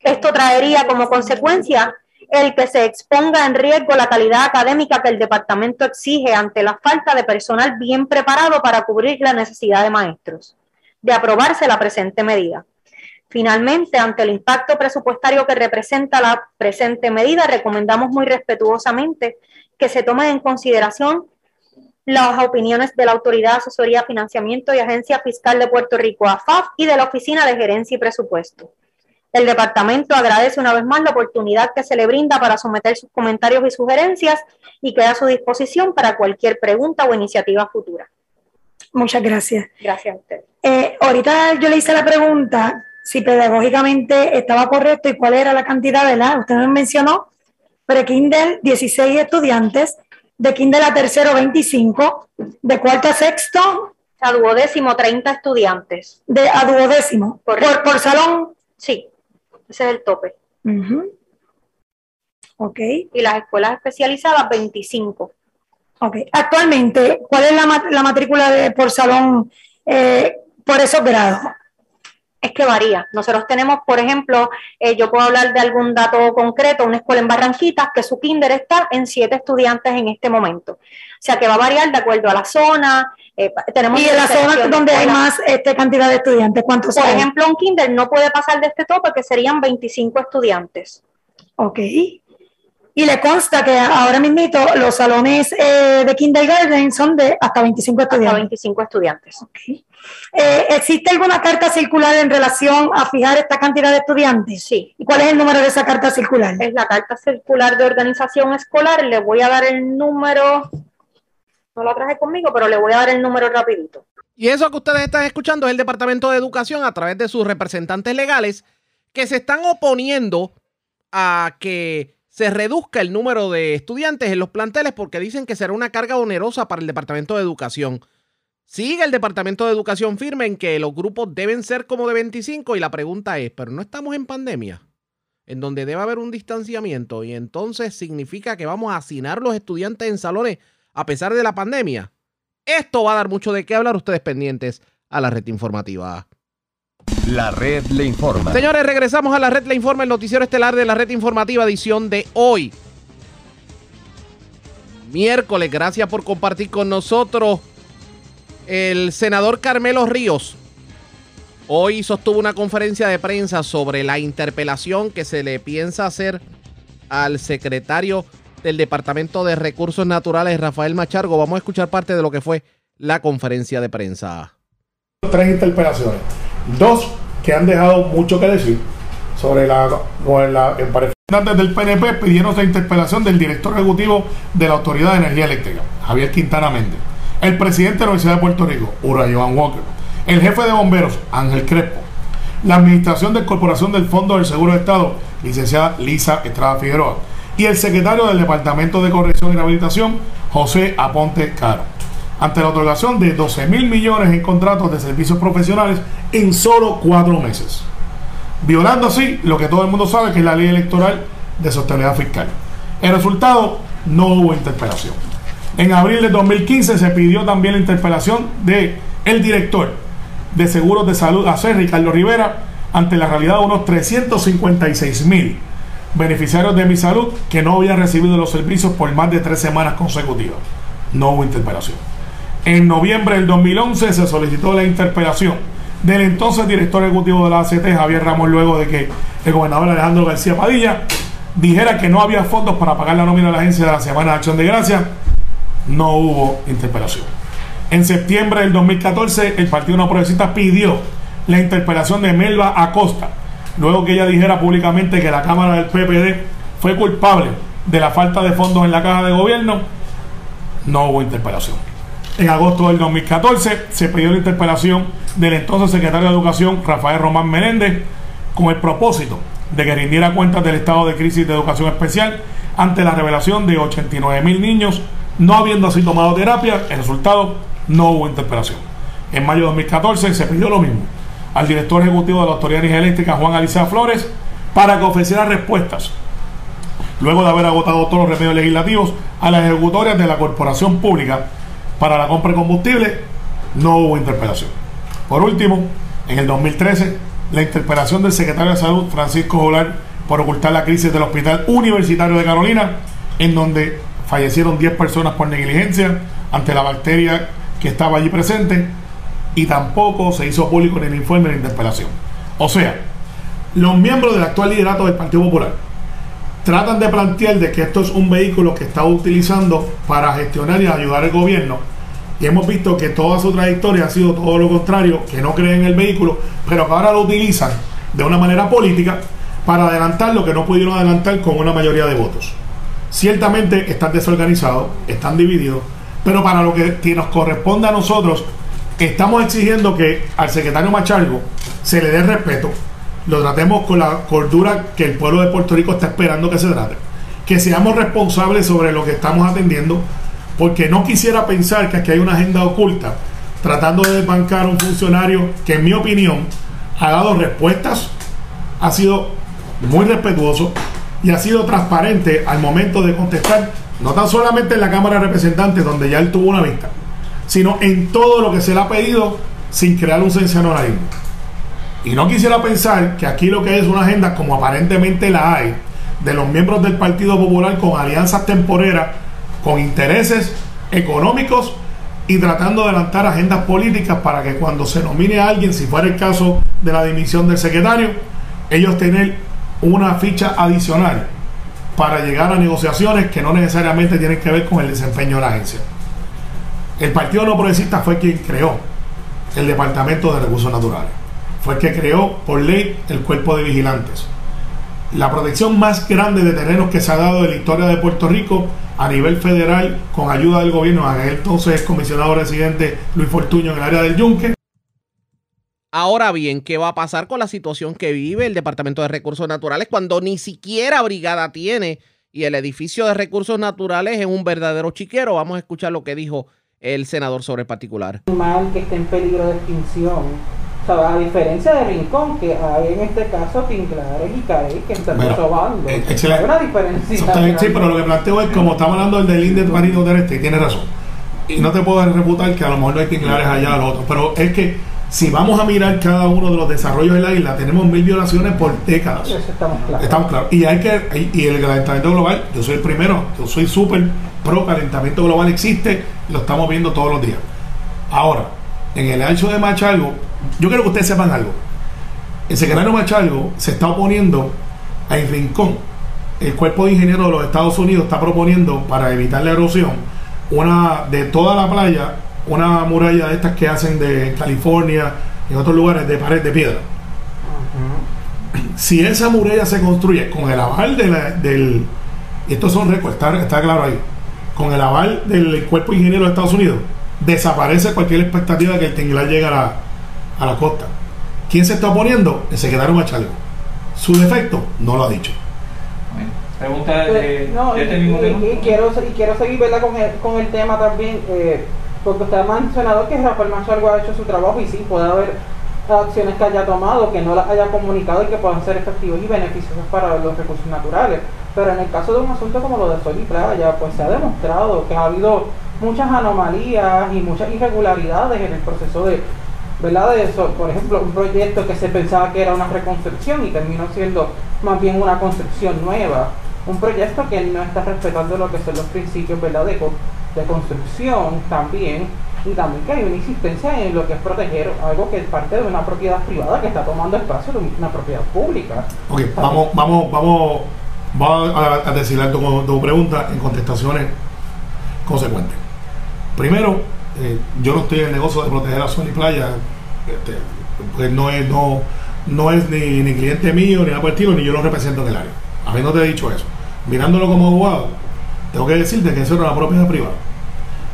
Esto traería como consecuencia el que se exponga en riesgo la calidad académica que el departamento exige ante la falta de personal bien preparado para cubrir la necesidad de maestros. De aprobarse la presente medida. Finalmente, ante el impacto presupuestario que representa la presente medida, recomendamos muy respetuosamente que se tomen en consideración las opiniones de la Autoridad de Asesoría, Financiamiento y Agencia Fiscal de Puerto Rico, AFAF, y de la Oficina de Gerencia y Presupuesto. El departamento agradece una vez más la oportunidad que se le brinda para someter sus comentarios y sugerencias y queda a su disposición para cualquier pregunta o iniciativa futura. Muchas gracias. Gracias a usted. Eh, ahorita yo le hice la pregunta si pedagógicamente estaba correcto y cuál era la cantidad, ¿verdad? Usted me mencionó pre-Kindle 16 estudiantes, de Kindle a tercero 25, de cuarto a sexto. A duodécimo 30 estudiantes. De a duodécimo. Por, por salón. Sí, ese es el tope. Ok. Y las escuelas especializadas 25. Ok. Actualmente, ¿cuál es la, la matrícula de, por salón eh, por esos grados? Es que varía. Nosotros tenemos, por ejemplo, eh, yo puedo hablar de algún dato concreto, una escuela en Barranquitas, que su kinder está en siete estudiantes en este momento. O sea, que va a variar de acuerdo a la zona. Eh, tenemos y en la zona donde hay más este, cantidad de estudiantes, ¿cuántos Por ejemplo, un kinder no puede pasar de este tope, que serían 25 estudiantes. Ok. Y le consta que ahora mismo los salones eh, de kindergarten son de hasta 25 estudiantes. Hasta 25 estudiantes. Okay. Eh, ¿Existe alguna carta circular en relación a fijar esta cantidad de estudiantes? Sí. ¿Y cuál es el número de esa carta circular? Es la carta circular de organización escolar. Le voy a dar el número, no la traje conmigo, pero le voy a dar el número rapidito. Y eso que ustedes están escuchando es el Departamento de Educación a través de sus representantes legales que se están oponiendo a que se reduzca el número de estudiantes en los planteles porque dicen que será una carga onerosa para el Departamento de Educación. Sigue el Departamento de Educación firme en que los grupos deben ser como de 25 y la pregunta es, ¿pero no estamos en pandemia? En donde debe haber un distanciamiento y entonces significa que vamos a hacinar los estudiantes en salones a pesar de la pandemia. Esto va a dar mucho de qué hablar ustedes pendientes a la red informativa. La red le informa. Señores, regresamos a la red le informa, el noticiero estelar de la red informativa edición de hoy. Miércoles, gracias por compartir con nosotros. El senador Carmelo Ríos hoy sostuvo una conferencia de prensa sobre la interpelación que se le piensa hacer al secretario del Departamento de Recursos Naturales, Rafael Machargo. Vamos a escuchar parte de lo que fue la conferencia de prensa. Tres interpelaciones. Dos que han dejado mucho que decir sobre la, la del PNP pidieron la interpelación del director ejecutivo de la Autoridad de Energía Eléctrica, Javier Quintana Méndez, el presidente de la Universidad de Puerto Rico, Ura Joan Walker, el jefe de bomberos, Ángel Crespo, la administración de Corporación del Fondo del Seguro de Estado, licenciada Lisa Estrada Figueroa, y el secretario del Departamento de Corrección y Rehabilitación, José Aponte Caro, ante la otorgación de 12 mil millones en contratos de servicios profesionales en solo cuatro meses, violando así lo que todo el mundo sabe que es la ley electoral de sostenibilidad fiscal. El resultado, no hubo interpelación. En abril de 2015 se pidió también la interpelación de director de seguros de salud, AC, Ricardo Rivera, ante la realidad de unos 356 mil beneficiarios de mi salud que no habían recibido los servicios por más de tres semanas consecutivas. No hubo interpelación. En noviembre del 2011 se solicitó la interpelación del entonces director ejecutivo de la ACT, Javier Ramos, luego de que el gobernador Alejandro García Padilla dijera que no había fondos para pagar la nómina de la agencia de la Semana de Acción de Gracia. No hubo interpelación. En septiembre del 2014, el Partido No Progresista pidió la interpelación de Melba Acosta, luego que ella dijera públicamente que la Cámara del PPD fue culpable de la falta de fondos en la caja de gobierno, no hubo interpelación. En agosto del 2014 se pidió la interpelación del entonces secretario de Educación, Rafael Román Menéndez, con el propósito de que rindiera cuentas del estado de crisis de educación especial ante la revelación de 89 mil niños no habiendo así tomado terapia. El resultado, no hubo interpelación. En mayo de 2014 se pidió lo mismo al director ejecutivo de la Autoridad Energía Eléctrica, Juan Alicia Flores, para que ofreciera respuestas, luego de haber agotado todos los remedios legislativos, a las ejecutorias de la Corporación Pública para la compra de combustible, no hubo interpelación. Por último, en el 2013, la interpelación del secretario de Salud, Francisco Jolar, por ocultar la crisis del Hospital Universitario de Carolina, en donde fallecieron 10 personas por negligencia ante la bacteria que estaba allí presente, y tampoco se hizo público en el informe de interpelación. O sea, los miembros del actual liderato del Partido Popular tratan de plantear de que esto es un vehículo que está utilizando para gestionar y ayudar al gobierno. Y hemos visto que toda su trayectoria ha sido todo lo contrario, que no creen en el vehículo, pero que ahora lo utilizan de una manera política para adelantar lo que no pudieron adelantar con una mayoría de votos. Ciertamente están desorganizados, están divididos, pero para lo que nos corresponde a nosotros estamos exigiendo que al secretario Machargo se le dé respeto, lo tratemos con la cordura que el pueblo de Puerto Rico está esperando que se trate, que seamos responsables sobre lo que estamos atendiendo, porque no quisiera pensar que aquí hay una agenda oculta tratando de desbancar a un funcionario que en mi opinión ha dado respuestas, ha sido muy respetuoso y ha sido transparente al momento de contestar, no tan solamente en la Cámara de Representantes, donde ya él tuvo una vista, sino en todo lo que se le ha pedido sin crear un sensacionalismo. Y no quisiera pensar que aquí lo que es una agenda, como aparentemente la hay, de los miembros del Partido Popular con alianzas temporeras, con intereses económicos y tratando de adelantar agendas políticas para que cuando se nomine a alguien, si fuera el caso de la dimisión del secretario, ellos tener una ficha adicional para llegar a negociaciones que no necesariamente tienen que ver con el desempeño de la agencia. El Partido No Progresista fue quien creó el Departamento de Recursos Naturales. Fue el que creó por ley el cuerpo de vigilantes. La protección más grande de terrenos que se ha dado en la historia de Puerto Rico a nivel federal, con ayuda del gobierno, a entonces comisionado residente Luis Fortuño en el área del Yunque. Ahora bien, ¿qué va a pasar con la situación que vive el Departamento de Recursos Naturales cuando ni siquiera brigada tiene y el edificio de recursos naturales es un verdadero chiquero? Vamos a escuchar lo que dijo el senador sobre el particular. Animal que esté en peligro de extinción. O sea, a diferencia de Rincón, que hay en este caso Tinglares y Caey que están robando. Eh, excelente. Hay una diferencia. sí, pero lo que planteo es, como estamos hablando del del de Marino del Este, tiene razón. Y no te puedo reputar que a lo mejor no hay Tinglares allá, lo otro. Pero es que si vamos a mirar cada uno de los desarrollos de la isla, tenemos mil violaciones por décadas. estamos claros. Estamos claros. Y hay que, y el calentamiento global, yo soy el primero, yo soy súper pro calentamiento global existe, lo estamos viendo todos los días. Ahora, en el hecho de Machalgo, yo quiero que ustedes sepan algo. El secretario Machalgo se está oponiendo a el rincón el cuerpo de ingenieros de los Estados Unidos está proponiendo para evitar la erosión una de toda la playa una muralla de estas que hacen de California y en otros lugares de pared de piedra. Si esa muralla se construye con el aval de la, del estos son récords, está, está claro ahí, con el aval del cuerpo ingeniero de Estados Unidos, desaparece cualquier expectativa de que el tinglar llegue a la, a la costa. ¿Quién se está oponiendo? El secretario Machalgo. Su defecto no lo ha dicho. Pregunta de, no, este mismo tema. Y, quiero, y quiero seguir Con, el, con el tema también, eh, porque usted ha mencionado que Rafael Machalgo ha hecho su trabajo y sí, puede haber acciones que haya tomado, que no las haya comunicado y que puedan ser efectivos y beneficiosas para los recursos naturales. Pero en el caso de un asunto como lo de Sol y Playa, pues se ha demostrado que ha habido muchas anomalías y muchas irregularidades en el proceso de, ¿verdad? De eso. Por ejemplo, un proyecto que se pensaba que era una reconstrucción y terminó siendo más bien una construcción nueva. Un proyecto que no está respetando lo que son los principios, ¿verdad? De, construcción también y también que hay una insistencia en lo que es proteger algo que es parte de una propiedad privada que está tomando espacio de una propiedad pública. Ok, vamos, vamos, vamos, vamos a, decirle tu, tu pregunta en contestaciones consecuentes. Primero, eh, yo no estoy en el negocio de proteger a Sol y Playa, este, pues no es, no, no es ni, ni cliente mío, ni nada por el estilo, ni yo lo represento en el área. A mí no te he dicho eso. Mirándolo como abogado, tengo que decirte que eso era una propiedad privada,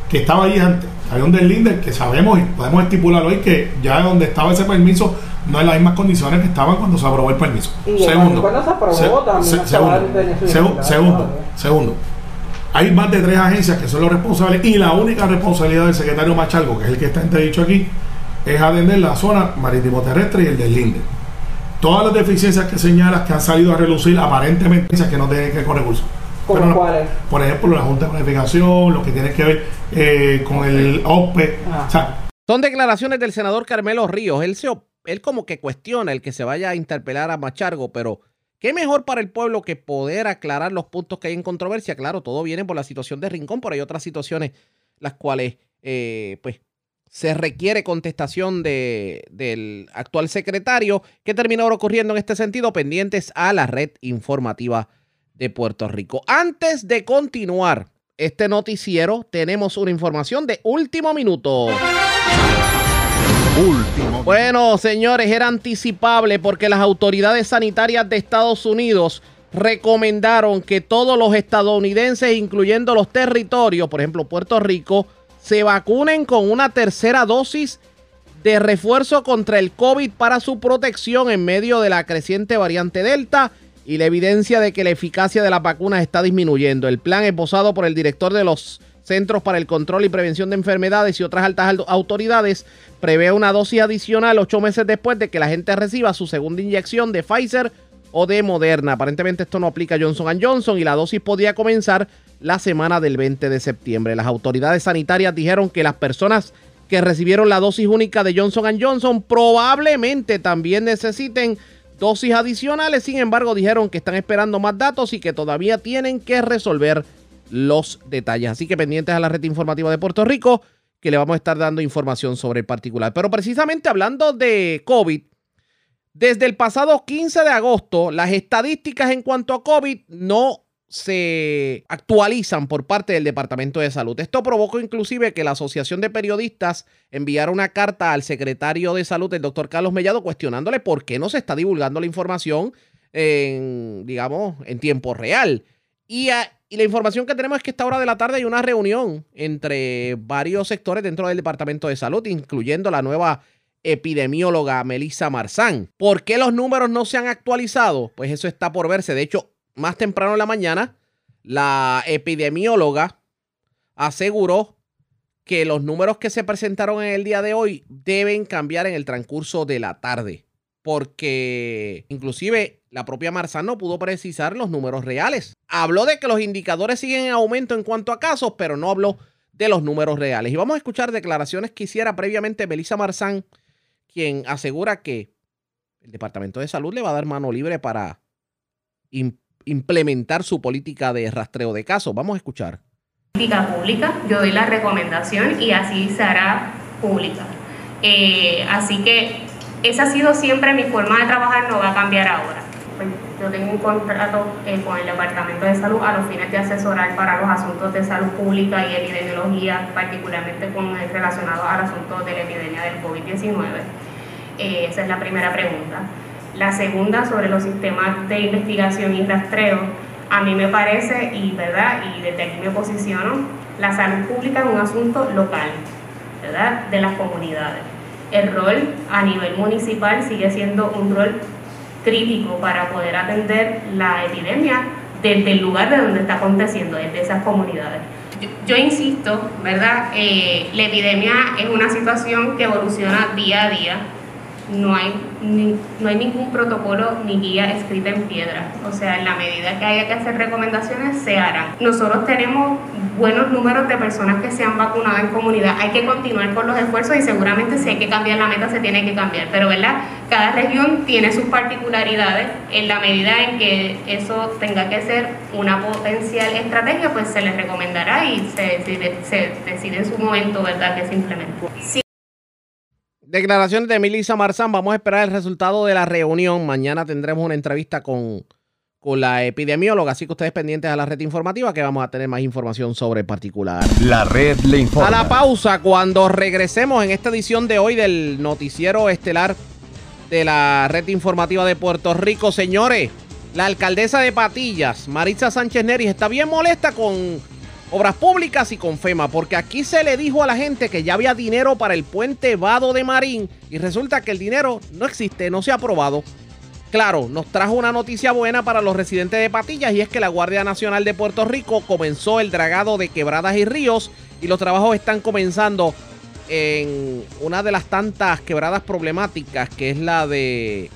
que estaba ahí antes. Hay un deslinde que sabemos y podemos estipular hoy que ya donde estaba ese permiso no es las mismas condiciones que estaban cuando se aprobó el permiso. segundo, segundo, segundo, segundo, hay más de tres agencias que son los responsables y la única responsabilidad del secretario Machalgo, que es el que está entredicho aquí, es atender la zona marítimo terrestre y el deslinde. Todas las deficiencias que señalas que han salido a relucir aparentemente que no tienen que ver con recursos por ejemplo, la Junta de Planificación, lo que tiene que ver eh, con el OPE. Son declaraciones del senador Carmelo Ríos. Él, se, él como que cuestiona el que se vaya a interpelar a Machargo, pero ¿qué mejor para el pueblo que poder aclarar los puntos que hay en controversia? Claro, todo viene por la situación de Rincón, pero hay otras situaciones las cuales, eh, pues, se requiere contestación de, del actual secretario. ¿Qué terminó ocurriendo en este sentido? Pendientes a la red informativa de Puerto Rico. Antes de continuar este noticiero, tenemos una información de último minuto. Último. Bueno, señores, era anticipable porque las autoridades sanitarias de Estados Unidos recomendaron que todos los estadounidenses, incluyendo los territorios, por ejemplo Puerto Rico, se vacunen con una tercera dosis de refuerzo contra el COVID para su protección en medio de la creciente variante Delta y la evidencia de que la eficacia de las vacunas está disminuyendo. El plan esbozado por el director de los Centros para el Control y Prevención de Enfermedades y otras altas autoridades prevé una dosis adicional ocho meses después de que la gente reciba su segunda inyección de Pfizer o de Moderna. Aparentemente esto no aplica a Johnson Johnson y la dosis podía comenzar la semana del 20 de septiembre. Las autoridades sanitarias dijeron que las personas que recibieron la dosis única de Johnson Johnson probablemente también necesiten dosis adicionales. Sin embargo, dijeron que están esperando más datos y que todavía tienen que resolver los detalles. Así que pendientes a la red informativa de Puerto Rico, que le vamos a estar dando información sobre el particular. Pero precisamente hablando de COVID, desde el pasado 15 de agosto, las estadísticas en cuanto a COVID no se actualizan por parte del Departamento de Salud. Esto provocó inclusive que la Asociación de Periodistas enviara una carta al secretario de Salud, el doctor Carlos Mellado, cuestionándole por qué no se está divulgando la información en, digamos, en tiempo real. Y, y la información que tenemos es que a esta hora de la tarde hay una reunión entre varios sectores dentro del Departamento de Salud, incluyendo la nueva epidemióloga Melissa Marzán. ¿Por qué los números no se han actualizado? Pues eso está por verse. De hecho, más temprano en la mañana, la epidemióloga aseguró que los números que se presentaron en el día de hoy deben cambiar en el transcurso de la tarde, porque inclusive la propia Marzán no pudo precisar los números reales. Habló de que los indicadores siguen en aumento en cuanto a casos, pero no habló de los números reales. Y vamos a escuchar declaraciones que hiciera previamente Belisa Marzán, quien asegura que el Departamento de Salud le va a dar mano libre para implementar su política de rastreo de casos. Vamos a escuchar. Política pública, yo doy la recomendación y así se hará pública. Eh, así que esa ha sido siempre mi forma de trabajar, no va a cambiar ahora. Yo tengo un contrato eh, con el Departamento de Salud a los fines de asesorar para los asuntos de salud pública y epidemiología, particularmente con relacionados al asunto de la epidemia del COVID-19. Eh, esa es la primera pregunta. La segunda, sobre los sistemas de investigación y rastreo, a mí me parece, y, ¿verdad? y desde aquí me posiciono, la salud pública es un asunto local, ¿verdad? de las comunidades. El rol a nivel municipal sigue siendo un rol crítico para poder atender la epidemia desde el lugar de donde está aconteciendo, desde esas comunidades. Yo, insisto, ¿verdad? Eh, la epidemia es una situación que evoluciona día a día no hay, no hay ningún protocolo ni guía escrita en piedra. O sea, en la medida que haya que hacer recomendaciones, se harán. Nosotros tenemos buenos números de personas que se han vacunado en comunidad. Hay que continuar con los esfuerzos y seguramente si hay que cambiar la meta, se tiene que cambiar. Pero, ¿verdad? Cada región tiene sus particularidades. En la medida en que eso tenga que ser una potencial estrategia, pues se les recomendará y se decide, se decide en su momento, ¿verdad?, que se implemente. Declaraciones de Melissa Marzán. Vamos a esperar el resultado de la reunión. Mañana tendremos una entrevista con, con la epidemióloga, así que ustedes pendientes a la red informativa que vamos a tener más información sobre el particular. La red le informa. A la pausa, cuando regresemos en esta edición de hoy del noticiero estelar de la red informativa de Puerto Rico, señores, la alcaldesa de Patillas, Maritza Sánchez Neris, está bien molesta con Obras Públicas y con FEMA, porque aquí se le dijo a la gente que ya había dinero para el puente Vado de Marín y resulta que el dinero no existe, no se ha aprobado. Claro, nos trajo una noticia buena para los residentes de Patillas y es que la Guardia Nacional de Puerto Rico comenzó el dragado de quebradas y ríos y los trabajos están comenzando en una de las tantas quebradas problemáticas que es la de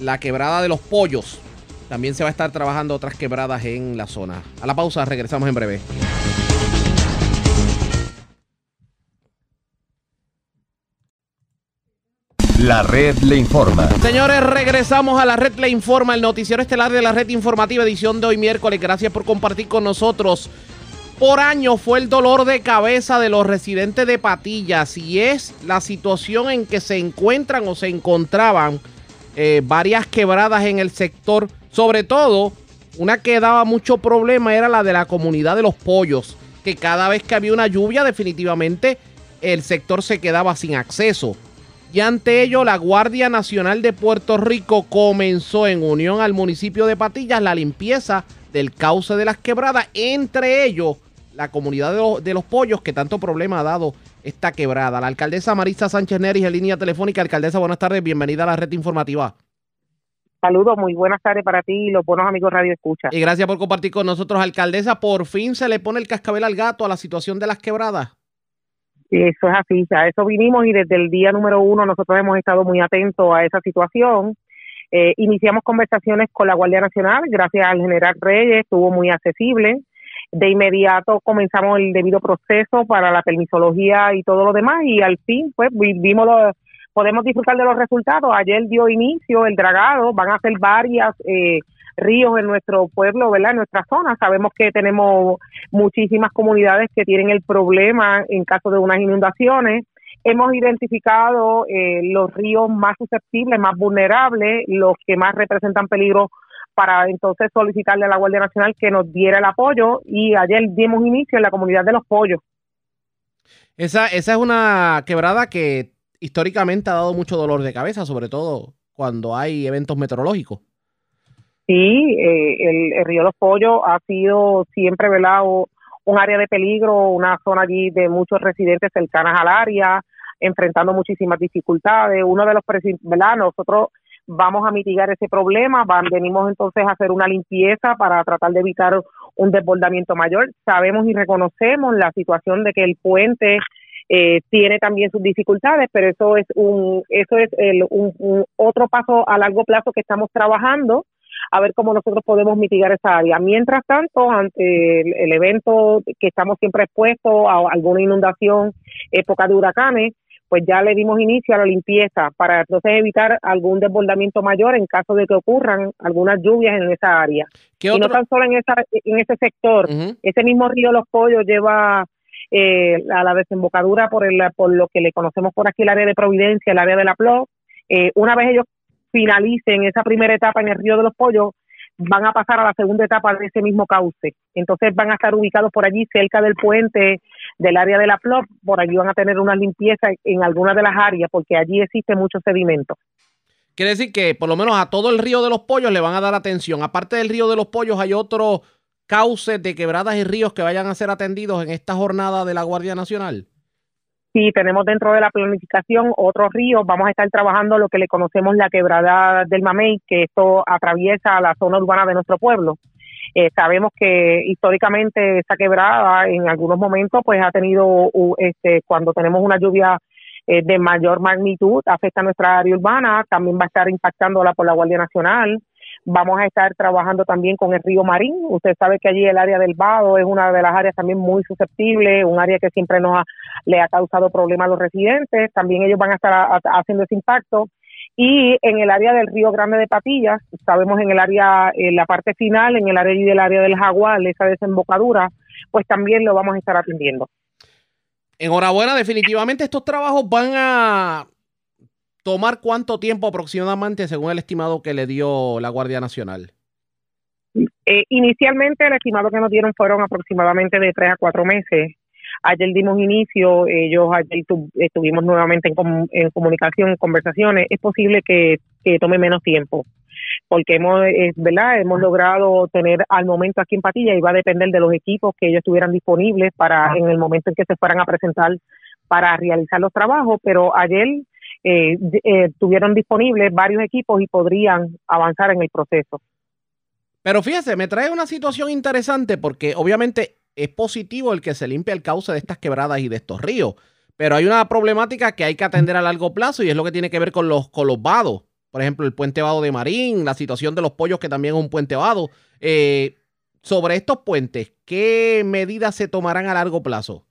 la quebrada de los pollos. También se va a estar trabajando otras quebradas en la zona. A la pausa, regresamos en breve. La red le informa. Señores, regresamos a la red le informa, el noticiero estelar de la red informativa, edición de hoy miércoles. Gracias por compartir con nosotros. Por año fue el dolor de cabeza de los residentes de Patillas y es la situación en que se encuentran o se encontraban eh, varias quebradas en el sector sobre todo, una que daba mucho problema era la de la comunidad de los pollos, que cada vez que había una lluvia definitivamente el sector se quedaba sin acceso. Y ante ello, la Guardia Nacional de Puerto Rico comenzó en unión al municipio de Patillas la limpieza del cauce de las quebradas, entre ellos la comunidad de los, pollos que tanto problema ha dado esta quebrada. La alcaldesa Marisa Sánchez Neris en línea telefónica. Alcaldesa, buenas tardes, bienvenida a la red informativa. Saludos, muy buenas tardes para ti y los buenos amigos Radio Escucha. Y gracias por compartir con nosotros, alcaldesa. Por fin se le pone el cascabel al gato a la situación de las quebradas. Eso es así, a eso vinimos y desde el día número uno nosotros hemos estado muy atentos a esa situación. Eh, iniciamos conversaciones con la Guardia Nacional, gracias al general Reyes, estuvo muy accesible. De inmediato comenzamos el debido proceso para la permisología y todo lo demás y al fin pues vimos los podemos disfrutar de los resultados. Ayer dio inicio el dragado, van a ser varias eh, ríos en nuestro pueblo, ¿verdad? En nuestra zona. Sabemos que tenemos muchísimas comunidades que tienen el problema en caso de unas inundaciones. Hemos identificado eh, los ríos más susceptibles, más vulnerables, los que más representan peligro para entonces solicitarle a la Guardia Nacional que nos diera el apoyo y ayer dimos inicio en la comunidad de los pollos. Esa, esa es una quebrada que históricamente ha dado mucho dolor de cabeza, sobre todo cuando hay eventos meteorológicos. Sí, eh, el, río Los Pollos ha sido siempre, velado Un área de peligro, una zona allí de muchos residentes cercanas al área, enfrentando muchísimas dificultades. Uno de los, ¿verdad? Nosotros vamos a mitigar ese problema, venimos entonces a hacer una limpieza para tratar de evitar un desbordamiento mayor. Sabemos y reconocemos la situación de que el puente eh, tiene también sus dificultades, pero eso es un eso es el, un, otro paso a largo plazo que estamos trabajando a ver cómo nosotros podemos mitigar esa área. Mientras tanto, ante el, evento que estamos siempre expuestos a alguna inundación, época de huracanes, pues ya le dimos inicio a la limpieza para entonces evitar algún desbordamiento mayor en caso de que ocurran algunas lluvias en esa área. Y no tan solo en, esa, en ese sector, ese mismo río Los Pollos lleva eh, a la desembocadura por, el, por lo que le conocemos por aquí el área de Providencia, el área de la PLO. Eh, una vez ellos finalicen esa primera etapa en el Río de los Pollos, van a pasar a la segunda etapa de ese mismo cauce. Entonces van a estar ubicados por allí, cerca del puente del área de la flor, por allí van a tener una limpieza en algunas de las áreas, porque allí existe mucho sedimento. Quiere decir que por lo menos a todo el río de los pollos le van a dar atención. Aparte del río de los pollos, hay otros cauces de quebradas y ríos que vayan a ser atendidos en esta jornada de la Guardia Nacional. Sí, tenemos dentro de la planificación otros ríos. Vamos a estar trabajando lo que le conocemos la quebrada del Mamey, que esto atraviesa la zona urbana de nuestro pueblo. Eh, sabemos que históricamente esa quebrada en algunos momentos pues ha tenido, este, cuando tenemos una lluvia eh, de mayor magnitud, afecta a nuestra área urbana, también va a estar impactándola por la Guardia Nacional. Vamos a estar trabajando también con el río Marín. Usted sabe que allí el área del Vado es una de las áreas también muy susceptibles, un área que siempre nos ha, le ha causado problemas a los residentes. También ellos van a estar haciendo ese impacto. Y en el área del río Grande de Patillas, sabemos en el área, en la parte final, en el área del área del Jaguar, esa desembocadura, pues también lo vamos a estar atendiendo. Enhorabuena, definitivamente estos trabajos van a tomar cuánto tiempo aproximadamente según el estimado que le dio la Guardia Nacional. Eh, inicialmente el estimado que nos dieron fueron aproximadamente de tres a cuatro meses. Ayer dimos inicio, ellos ayer estuvimos nuevamente en, comunicación, en conversaciones. Es posible que, tome menos tiempo, porque hemos, ¿verdad? hemos logrado tener al momento aquí en Patilla y va a depender de los equipos que ellos estuvieran disponibles para en el momento en que se fueran a presentar para realizar los trabajos, pero ayer eh, eh, disponibles varios equipos y podrían avanzar en el proceso. Pero fíjese, me trae una situación interesante porque obviamente es positivo el que se limpie el cauce de estas quebradas y de estos ríos, pero hay una problemática que hay que atender a largo plazo y es lo que tiene que ver con los, con vados. Por ejemplo, el puente vado de Marín, la situación de los pollos que también es un puente vado. Eh, sobre estos puentes, ¿qué medidas se tomarán a largo plazo?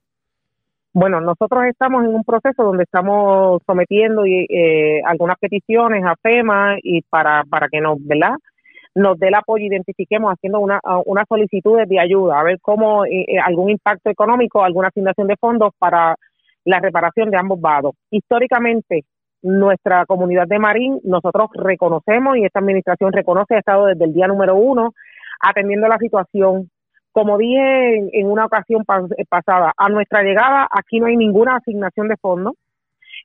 Bueno, nosotros estamos en un proceso donde estamos sometiendo eh, algunas peticiones a FEMA y para, para que nos, ¿verdad? nos dé el apoyo, identifiquemos haciendo una, una solicitud de ayuda, a ver cómo eh, eh, algún impacto económico, alguna asignación de fondos para la reparación de ambos vados. Históricamente, nuestra comunidad de Marín, nosotros reconocemos y esta administración reconoce, ha estado desde el día número uno atendiendo la situación como dije en, una ocasión eh, pasada, a nuestra llegada aquí no hay ninguna asignación de fondos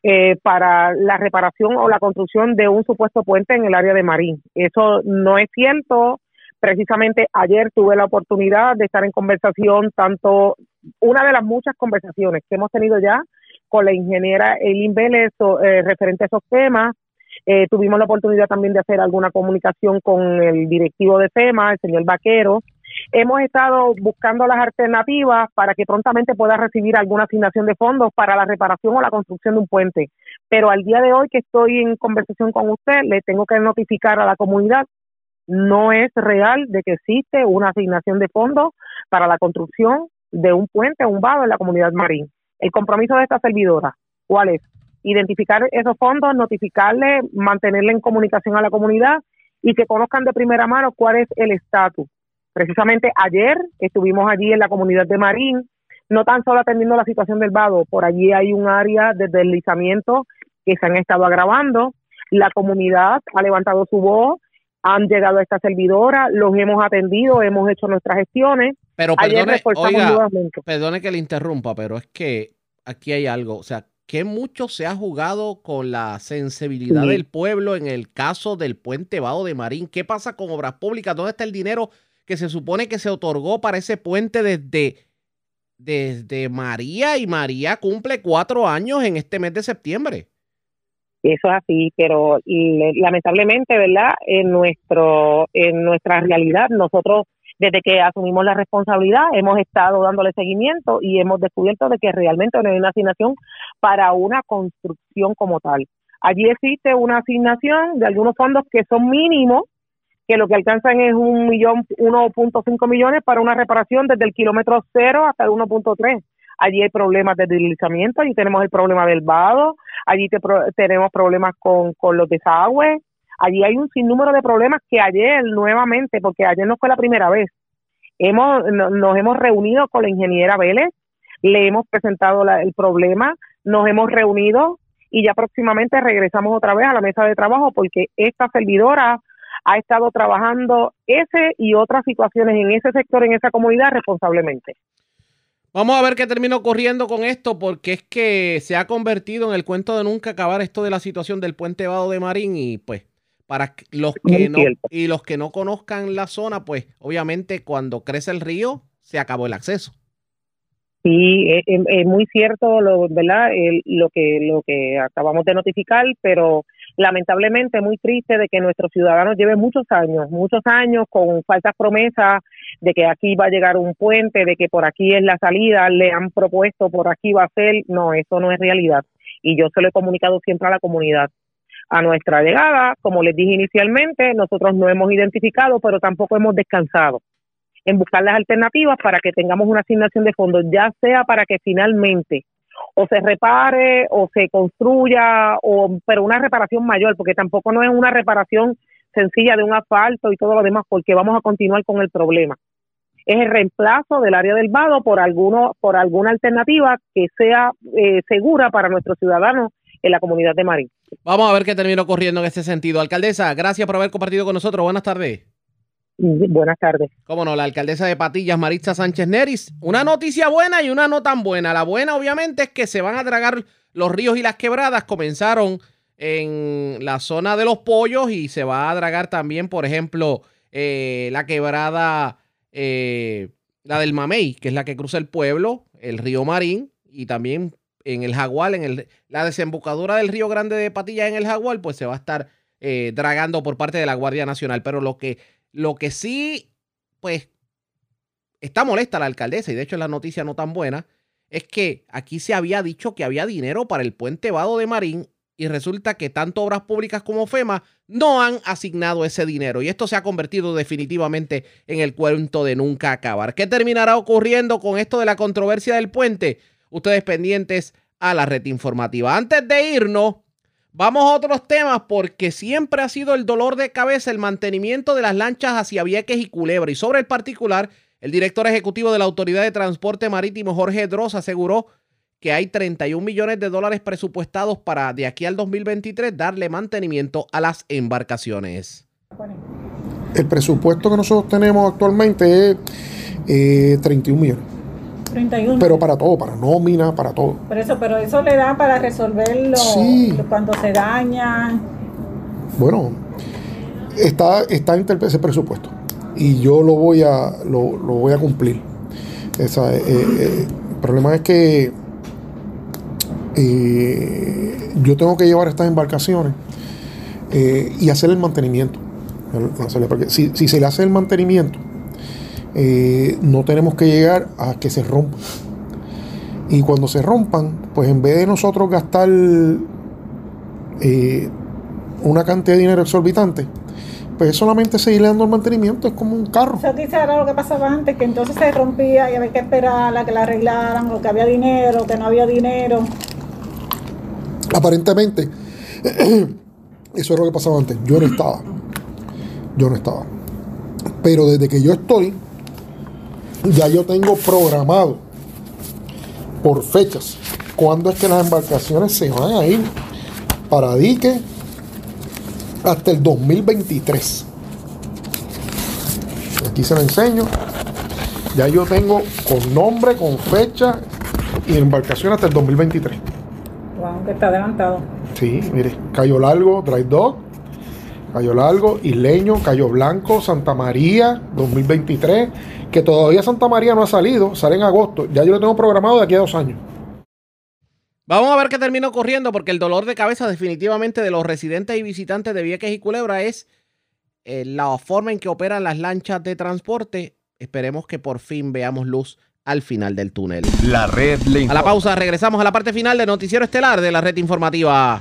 eh, para la reparación o la construcción de un supuesto puente en el área de Marín. Eso no es cierto. Precisamente ayer tuve la oportunidad de estar en conversación, tanto una de las muchas conversaciones que hemos tenido ya con la ingeniera Eileen Vélez eh, referente a esos temas. tuvimos la oportunidad también de hacer alguna comunicación con el directivo de FEMA, el señor Vaquero, Hemos estado buscando las alternativas para que prontamente pueda recibir alguna asignación de fondos para la reparación o la construcción de un puente. Pero al día de hoy que estoy en conversación con usted, le tengo que notificar a la comunidad, no es real de que existe una asignación de fondos para la construcción de un puente un vado en la comunidad marín. El compromiso de esta servidora, ¿cuál es? Identificar esos fondos, notificarle, mantenerle en comunicación a la comunidad y que conozcan de primera mano cuál es el estatus Precisamente ayer estuvimos allí en la comunidad de Marín, no tan solo atendiendo la situación del vado, por allí hay un área de deslizamiento que se han estado agravando, la comunidad ha levantado su voz, han llegado a esta servidora, los hemos atendido, hemos hecho nuestras gestiones. Pero perdone, oiga, perdone que le interrumpa, pero es que aquí hay algo, o sea, que mucho se ha jugado con la sensibilidad del pueblo en el caso del puente Vado de Marín. ¿Qué pasa con obras públicas? ¿Dónde está el dinero que se supone que se otorgó para ese puente desde, desde María y María cumple cuatro años en este mes de septiembre. Eso es así, pero lamentablemente, ¿verdad? En nuestro en nuestra realidad nosotros desde que asumimos la responsabilidad hemos estado dándole seguimiento y hemos descubierto de que realmente no hay una asignación para una construcción como tal. Allí existe una asignación de algunos fondos que son mínimos que lo que alcanzan es un millón, 1.5 millones para una reparación desde el kilómetro cero hasta el 1.3. Allí hay problemas de deslizamiento, allí tenemos el problema del vado, allí tenemos problemas con, con los desagües, allí hay un sinnúmero de problemas que ayer nuevamente, porque ayer no fue la primera vez, hemos nos hemos reunido con la ingeniera Vélez, le hemos presentado el problema, nos hemos reunido y ya próximamente regresamos otra vez a la mesa de trabajo porque esta servidora ha estado trabajando ese y otras situaciones en ese sector, en esa comunidad responsablemente. Vamos a ver qué termina ocurriendo con esto, porque es que se ha convertido en el cuento de nunca acabar esto de la situación del puente Vado de Marín y pues para los que no y los que no conozcan la zona, pues obviamente cuando crece el río se acabó el acceso. Sí, es, muy cierto, lo, ¿verdad? lo que lo que acabamos de notificar, pero lamentablemente muy triste de que nuestros ciudadanos lleven muchos años, muchos años con falsas promesas de que aquí va a llegar un puente, de que por aquí es la salida, le han propuesto por aquí va a ser, no, eso no es realidad. Y yo se lo he comunicado siempre a la comunidad. A nuestra llegada, como les dije inicialmente, nosotros no hemos identificado, pero tampoco hemos descansado en buscar las alternativas para que tengamos una asignación de fondos, ya sea para que finalmente o se repare o se construya, o pero una reparación mayor, porque tampoco no es una reparación sencilla de un asfalto y todo lo demás, porque vamos a continuar con el problema. Es el reemplazo del área del vado por alguno, por alguna alternativa que sea eh, segura para nuestros ciudadanos en la comunidad de Marín. Vamos a ver qué termina ocurriendo en este sentido. Alcaldesa, gracias por haber compartido con nosotros. Buenas tardes. Buenas tardes. Cómo no, la alcaldesa de Patillas, Maritza Sánchez Neris. Una noticia buena y una no tan buena. La buena, obviamente, es que se van a tragar los ríos y las quebradas. Comenzaron en la zona de los pollos y se va a dragar también, por ejemplo, eh, la quebrada, eh, la del Mamey, que es la que cruza el pueblo, el río Marín, y también en el Jaguar, en el, la desembocadura del río Grande de Patillas en el Jaguar, pues se va a estar eh, dragando por parte de la Guardia Nacional. Pero lo que lo que sí, pues, está molesta la alcaldesa, y de hecho es la noticia no tan buena, es que aquí se había dicho que había dinero para el puente Vado de Marín y resulta que tanto Obras Públicas como FEMA no han asignado ese dinero. Y esto se ha convertido definitivamente en el cuento de nunca acabar. ¿Qué terminará ocurriendo con esto de la controversia del puente? Ustedes pendientes a la red informativa. Antes de irnos, Vamos a otros temas porque siempre ha sido el dolor de cabeza el mantenimiento de las lanchas hacia Vieques y Culebra. Y sobre el particular, el director ejecutivo de la Autoridad de Transporte Marítimo, Jorge Droz, aseguró que hay 31 millones de dólares presupuestados para de aquí al 2023 darle mantenimiento a las embarcaciones. El presupuesto que nosotros tenemos actualmente es eh, 31 millones. 31. Pero para todo, para nómina, para todo. Por eso, pero eso le da para resolverlo cuando se daña. Bueno, está, está en ese presupuesto y yo lo voy a, lo, lo voy a cumplir. Eh, eh, el problema es que eh, yo tengo que llevar estas embarcaciones y hacer el mantenimiento. Si, si se le hace el mantenimiento eh, no tenemos que llegar a que se rompan. Y cuando se rompan, pues en vez de nosotros gastar eh, una cantidad de dinero exorbitante, pues solamente seguirle dando el mantenimiento, es como un carro. O sea, dice ahora lo que pasaba antes, que entonces se rompía y había que esperar a que la arreglaran, o que había dinero, que no había dinero. Aparentemente, eso es lo que pasaba antes. Yo no estaba. Yo no estaba. Pero desde que yo estoy, ya yo tengo programado por fechas cuándo es que las embarcaciones se van a ir para dique hasta el 2023. Aquí se lo enseño. Ya yo tengo con nombre, con fecha y embarcación hasta el 2023. Wow, que está adelantado. Sí, mire, Cayo Largo, Dry Dog, Cayo Largo, Isleño, Cayo Blanco, Santa María, 2023 que todavía Santa María no ha salido, sale en agosto. Ya yo lo tengo programado de aquí a dos años. Vamos a ver qué termina ocurriendo, porque el dolor de cabeza definitivamente de los residentes y visitantes de Vieques y Culebra es eh, la forma en que operan las lanchas de transporte. Esperemos que por fin veamos luz al final del túnel. La red A la pausa, regresamos a la parte final del noticiero estelar de la red informativa.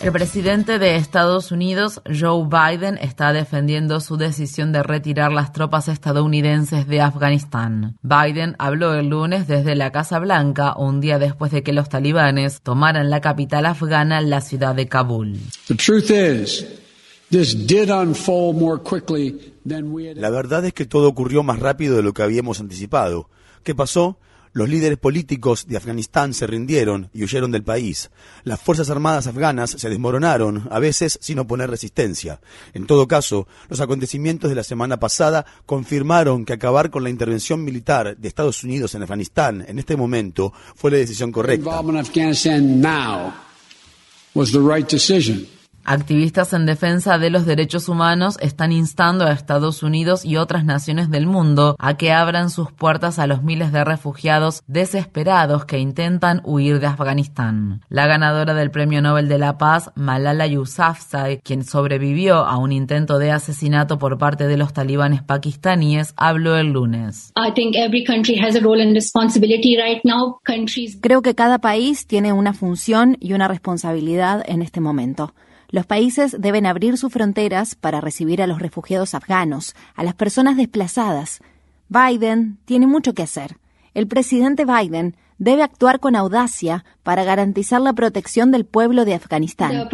El presidente de Estados Unidos, Joe Biden, está defendiendo su decisión de retirar las tropas estadounidenses de Afganistán. Biden habló el lunes desde la Casa Blanca, un día después de que los talibanes tomaran la capital afgana, la ciudad de Kabul. La verdad es que todo ocurrió más rápido de lo que habíamos anticipado. ¿Qué pasó? Los líderes políticos de Afganistán se rindieron y huyeron del país. Las Fuerzas Armadas afganas se desmoronaron, a veces sin oponer resistencia. En todo caso, los acontecimientos de la semana pasada confirmaron que acabar con la intervención militar de Estados Unidos en Afganistán en este momento fue la decisión correcta. Activistas en defensa de los derechos humanos están instando a Estados Unidos y otras naciones del mundo a que abran sus puertas a los miles de refugiados desesperados que intentan huir de Afganistán. La ganadora del Premio Nobel de la Paz, Malala Yousafzai, quien sobrevivió a un intento de asesinato por parte de los talibanes pakistaníes, habló el lunes. Creo que cada país tiene una función y una responsabilidad en este momento. Los países deben abrir sus fronteras para recibir a los refugiados afganos, a las personas desplazadas. Biden tiene mucho que hacer. El presidente Biden debe actuar con audacia para garantizar la protección del pueblo de Afganistán.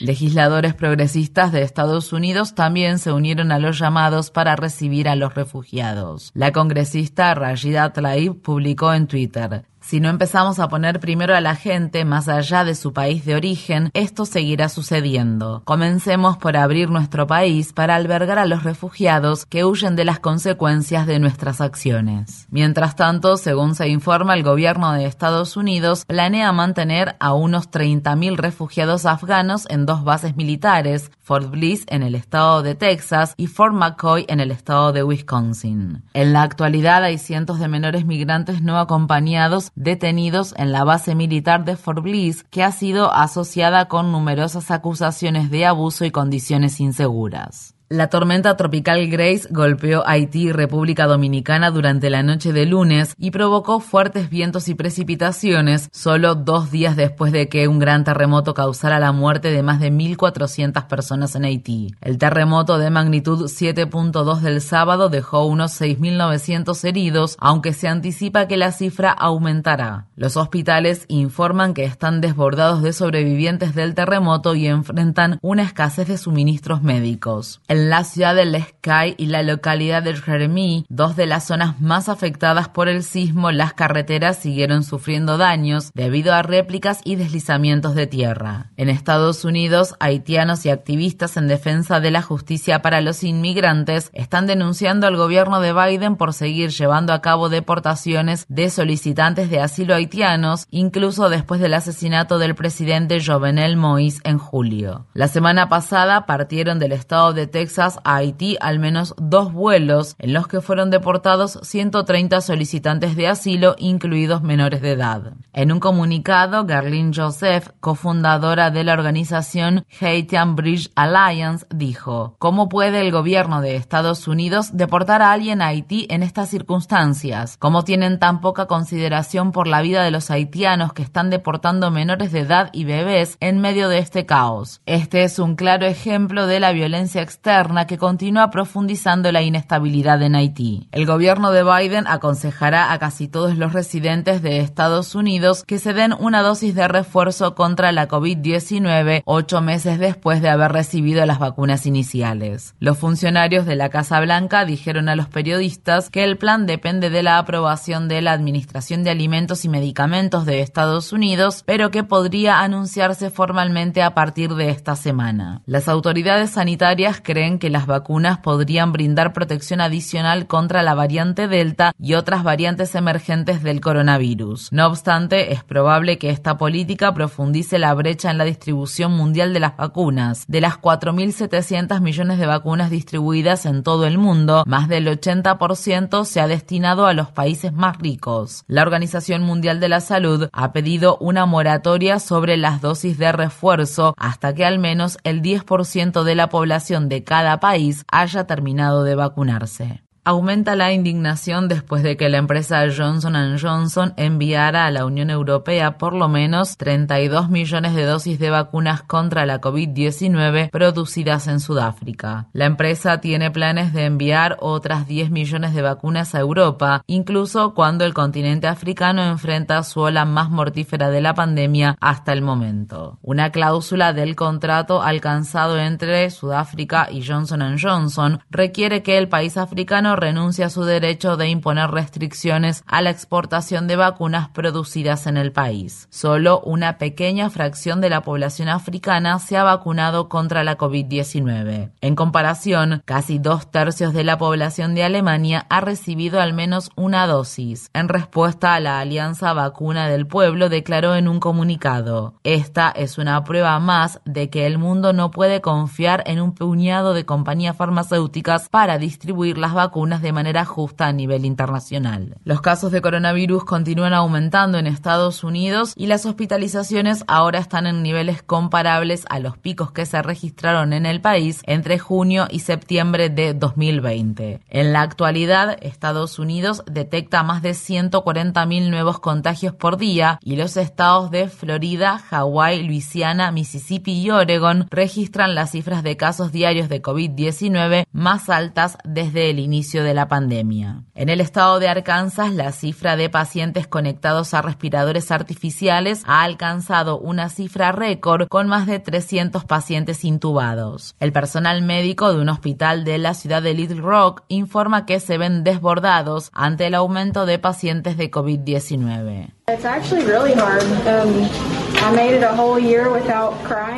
Legisladores progresistas de Estados Unidos también se unieron a los llamados para recibir a los refugiados. La congresista Rashida Tlaib publicó en Twitter, si no empezamos a poner primero a la gente más allá de su país de origen, esto seguirá sucediendo. Comencemos por abrir nuestro país para albergar a los refugiados que huyen de las consecuencias de nuestras acciones. Mientras tanto, según se informa, el gobierno de Estados Unidos planea mantener a unos 30.000 refugiados afganos en dos bases militares, Fort Bliss en el estado de Texas y Fort McCoy en el estado de Wisconsin. En la actualidad hay cientos de menores migrantes no acompañados detenidos en la base militar de Fort Bliss, que ha sido asociada con numerosas acusaciones de abuso y condiciones inseguras. La tormenta tropical Grace golpeó Haití y República Dominicana durante la noche de lunes y provocó fuertes vientos y precipitaciones solo dos días después de que un gran terremoto causara la muerte de más de 1.400 personas en Haití. El terremoto de magnitud 7.2 del sábado dejó unos 6.900 heridos, aunque se anticipa que la cifra aumentará. Los hospitales informan que están desbordados de sobrevivientes del terremoto y enfrentan una escasez de suministros médicos. En la ciudad de Lescay y la localidad de Jeremy, dos de las zonas más afectadas por el sismo, las carreteras siguieron sufriendo daños debido a réplicas y deslizamientos de tierra. En Estados Unidos, haitianos y activistas en defensa de la justicia para los inmigrantes están denunciando al gobierno de Biden por seguir llevando a cabo deportaciones de solicitantes de asilo haitianos, incluso después del asesinato del presidente Jovenel Moïse en julio. La semana pasada partieron del estado de Texas a Haití al menos dos vuelos en los que fueron deportados 130 solicitantes de asilo, incluidos menores de edad. En un comunicado, Garlin Joseph, cofundadora de la organización Haitian Bridge Alliance, dijo, ¿Cómo puede el gobierno de Estados Unidos deportar a alguien a Haití en estas circunstancias? ¿Cómo tienen tan poca consideración por la vida de los haitianos que están deportando menores de edad y bebés en medio de este caos? Este es un claro ejemplo de la violencia externa que continúa profundizando la inestabilidad en Haití. El gobierno de Biden aconsejará a casi todos los residentes de Estados Unidos que se den una dosis de refuerzo contra la COVID-19 ocho meses después de haber recibido las vacunas iniciales. Los funcionarios de la Casa Blanca dijeron a los periodistas que el plan depende de la aprobación de la Administración de Alimentos y Medicamentos de Estados Unidos, pero que podría anunciarse formalmente a partir de esta semana. Las autoridades sanitarias creen que las vacunas podrían brindar protección adicional contra la variante Delta y otras variantes emergentes del coronavirus. No obstante, es probable que esta política profundice la brecha en la distribución mundial de las vacunas. De las 4.700 millones de vacunas distribuidas en todo el mundo, más del 80% se ha destinado a los países más ricos. La Organización Mundial de la Salud ha pedido una moratoria sobre las dosis de refuerzo hasta que al menos el 10% de la población de cada país haya terminado de vacunarse. Aumenta la indignación después de que la empresa Johnson Johnson enviara a la Unión Europea por lo menos 32 millones de dosis de vacunas contra la COVID-19 producidas en Sudáfrica. La empresa tiene planes de enviar otras 10 millones de vacunas a Europa, incluso cuando el continente africano enfrenta su ola más mortífera de la pandemia hasta el momento. Una cláusula del contrato alcanzado entre Sudáfrica y Johnson Johnson requiere que el país africano renuncie a su derecho de imponer restricciones a la exportación de vacunas producidas en el país. Solo una pequeña fracción de la población africana se ha vacunado contra la COVID-19. En comparación, casi dos tercios de la población de Alemania ha recibido al menos una dosis. En respuesta a la Alianza Vacuna del Pueblo declaró en un comunicado, esta es una prueba más de que el mundo no puede confiar en un puñado de compañías farmacéuticas para distribuir las vacunas de manera justa a nivel internacional. Los casos de coronavirus continúan aumentando en Estados Unidos y las hospitalizaciones ahora están en niveles comparables a los picos que se registraron en el país entre junio y septiembre de 2020. En la actualidad, Estados Unidos detecta más de 140.000 nuevos contagios por día y los estados de Florida, Hawái, Luisiana, Mississippi y Oregon registran las cifras de casos diarios de COVID-19 más altas desde el inicio de la pandemia. En el estado de Arkansas, la cifra de pacientes conectados a respiradores artificiales ha alcanzado una cifra récord con más de 300 pacientes intubados. El personal médico de un hospital de la ciudad de Little Rock informa que se ven desbordados ante el aumento de pacientes de COVID-19.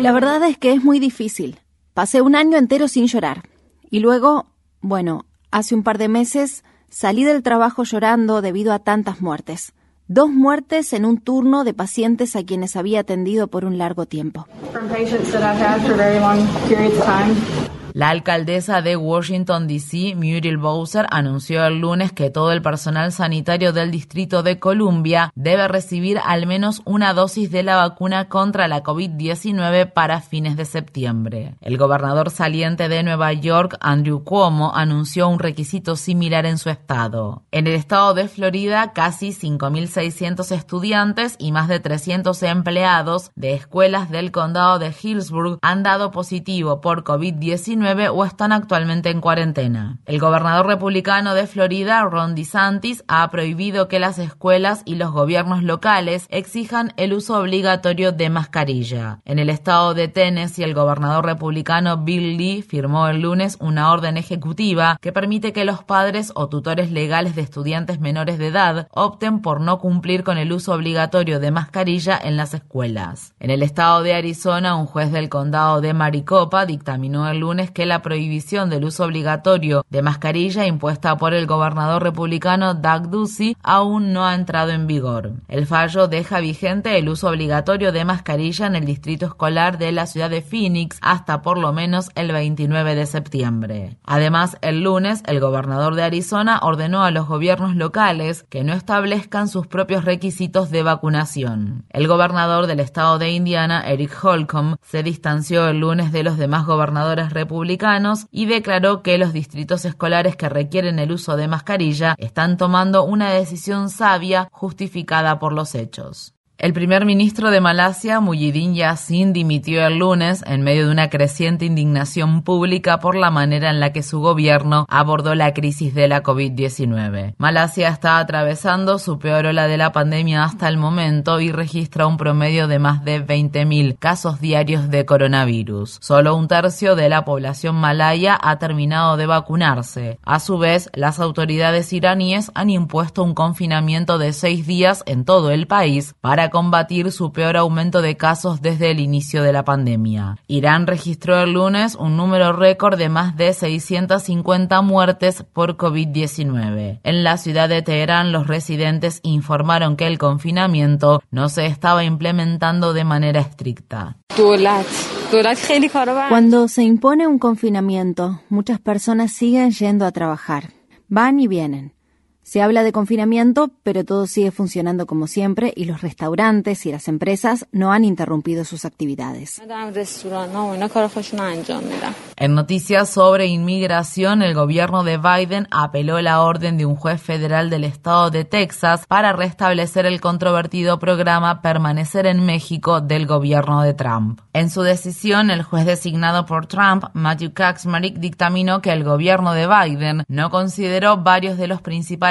La verdad es que es muy difícil. Pasé un año entero sin llorar. Y luego, bueno, hace un par de meses salí del trabajo llorando debido a tantas muertes. Dos muertes en un turno de pacientes a quienes había atendido por un largo tiempo. La alcaldesa de Washington, D.C., Muriel Bowser, anunció el lunes que todo el personal sanitario del Distrito de Columbia debe recibir al menos una dosis de la vacuna contra la COVID-19 para fines de septiembre. El gobernador saliente de Nueva York, Andrew Cuomo, anunció un requisito similar en su estado. En el estado de Florida, casi 5.600 estudiantes y más de 300 empleados de escuelas del condado de Hillsborough han dado positivo por COVID-19 o están actualmente en cuarentena. El gobernador republicano de Florida, Ron DeSantis, ha prohibido que las escuelas y los gobiernos locales exijan el uso obligatorio de mascarilla. En el estado de Tennessee, el gobernador republicano Bill Lee firmó el lunes una orden ejecutiva que permite que los padres o tutores legales de estudiantes menores de edad opten por no cumplir con el uso obligatorio de mascarilla en las escuelas. En el estado de Arizona, un juez del condado de Maricopa dictaminó el lunes que la prohibición del uso obligatorio de mascarilla impuesta por el gobernador republicano Doug Ducey aún no ha entrado en vigor. El fallo deja vigente el uso obligatorio de mascarilla en el distrito escolar de la ciudad de Phoenix hasta por lo menos el 29 de septiembre. Además, el lunes, el gobernador de Arizona ordenó a los gobiernos locales que no establezcan sus propios requisitos de vacunación. El gobernador del estado de Indiana, Eric Holcomb, se distanció el lunes de los demás gobernadores republicanos y declaró que los distritos escolares que requieren el uso de mascarilla están tomando una decisión sabia justificada por los hechos. El primer ministro de Malasia, Muhyiddin Yassin, dimitió el lunes en medio de una creciente indignación pública por la manera en la que su gobierno abordó la crisis de la COVID-19. Malasia está atravesando su peor ola de la pandemia hasta el momento y registra un promedio de más de 20.000 casos diarios de coronavirus. Solo un tercio de la población malaya ha terminado de vacunarse. A su vez, las autoridades iraníes han impuesto un confinamiento de seis días en todo el país para combatir su peor aumento de casos desde el inicio de la pandemia. Irán registró el lunes un número récord de más de 650 muertes por COVID-19. En la ciudad de Teherán, los residentes informaron que el confinamiento no se estaba implementando de manera estricta. Cuando se impone un confinamiento, muchas personas siguen yendo a trabajar. Van y vienen. Se habla de confinamiento, pero todo sigue funcionando como siempre y los restaurantes y las empresas no han interrumpido sus actividades. En noticias sobre inmigración, el gobierno de Biden apeló la orden de un juez federal del estado de Texas para restablecer el controvertido programa Permanecer en México del gobierno de Trump. En su decisión, el juez designado por Trump, Matthew Kaczmarek, dictaminó que el gobierno de Biden no consideró varios de los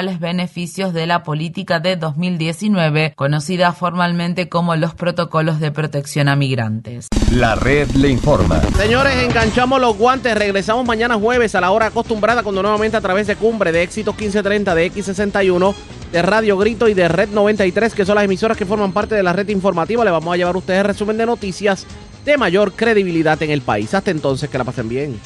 principales beneficios de la política de 2019, conocida formalmente como los protocolos de protección a migrantes. La red le informa. Señores, enganchamos los guantes. Regresamos mañana jueves a la hora acostumbrada cuando nuevamente a través de Cumbre de Éxitos 1530 de X61 de Radio Grito y de Red 93, que son las emisoras que forman parte de la red informativa, le vamos a llevar a ustedes resumen de noticias de mayor credibilidad en el país. Hasta entonces, que la pasen bien.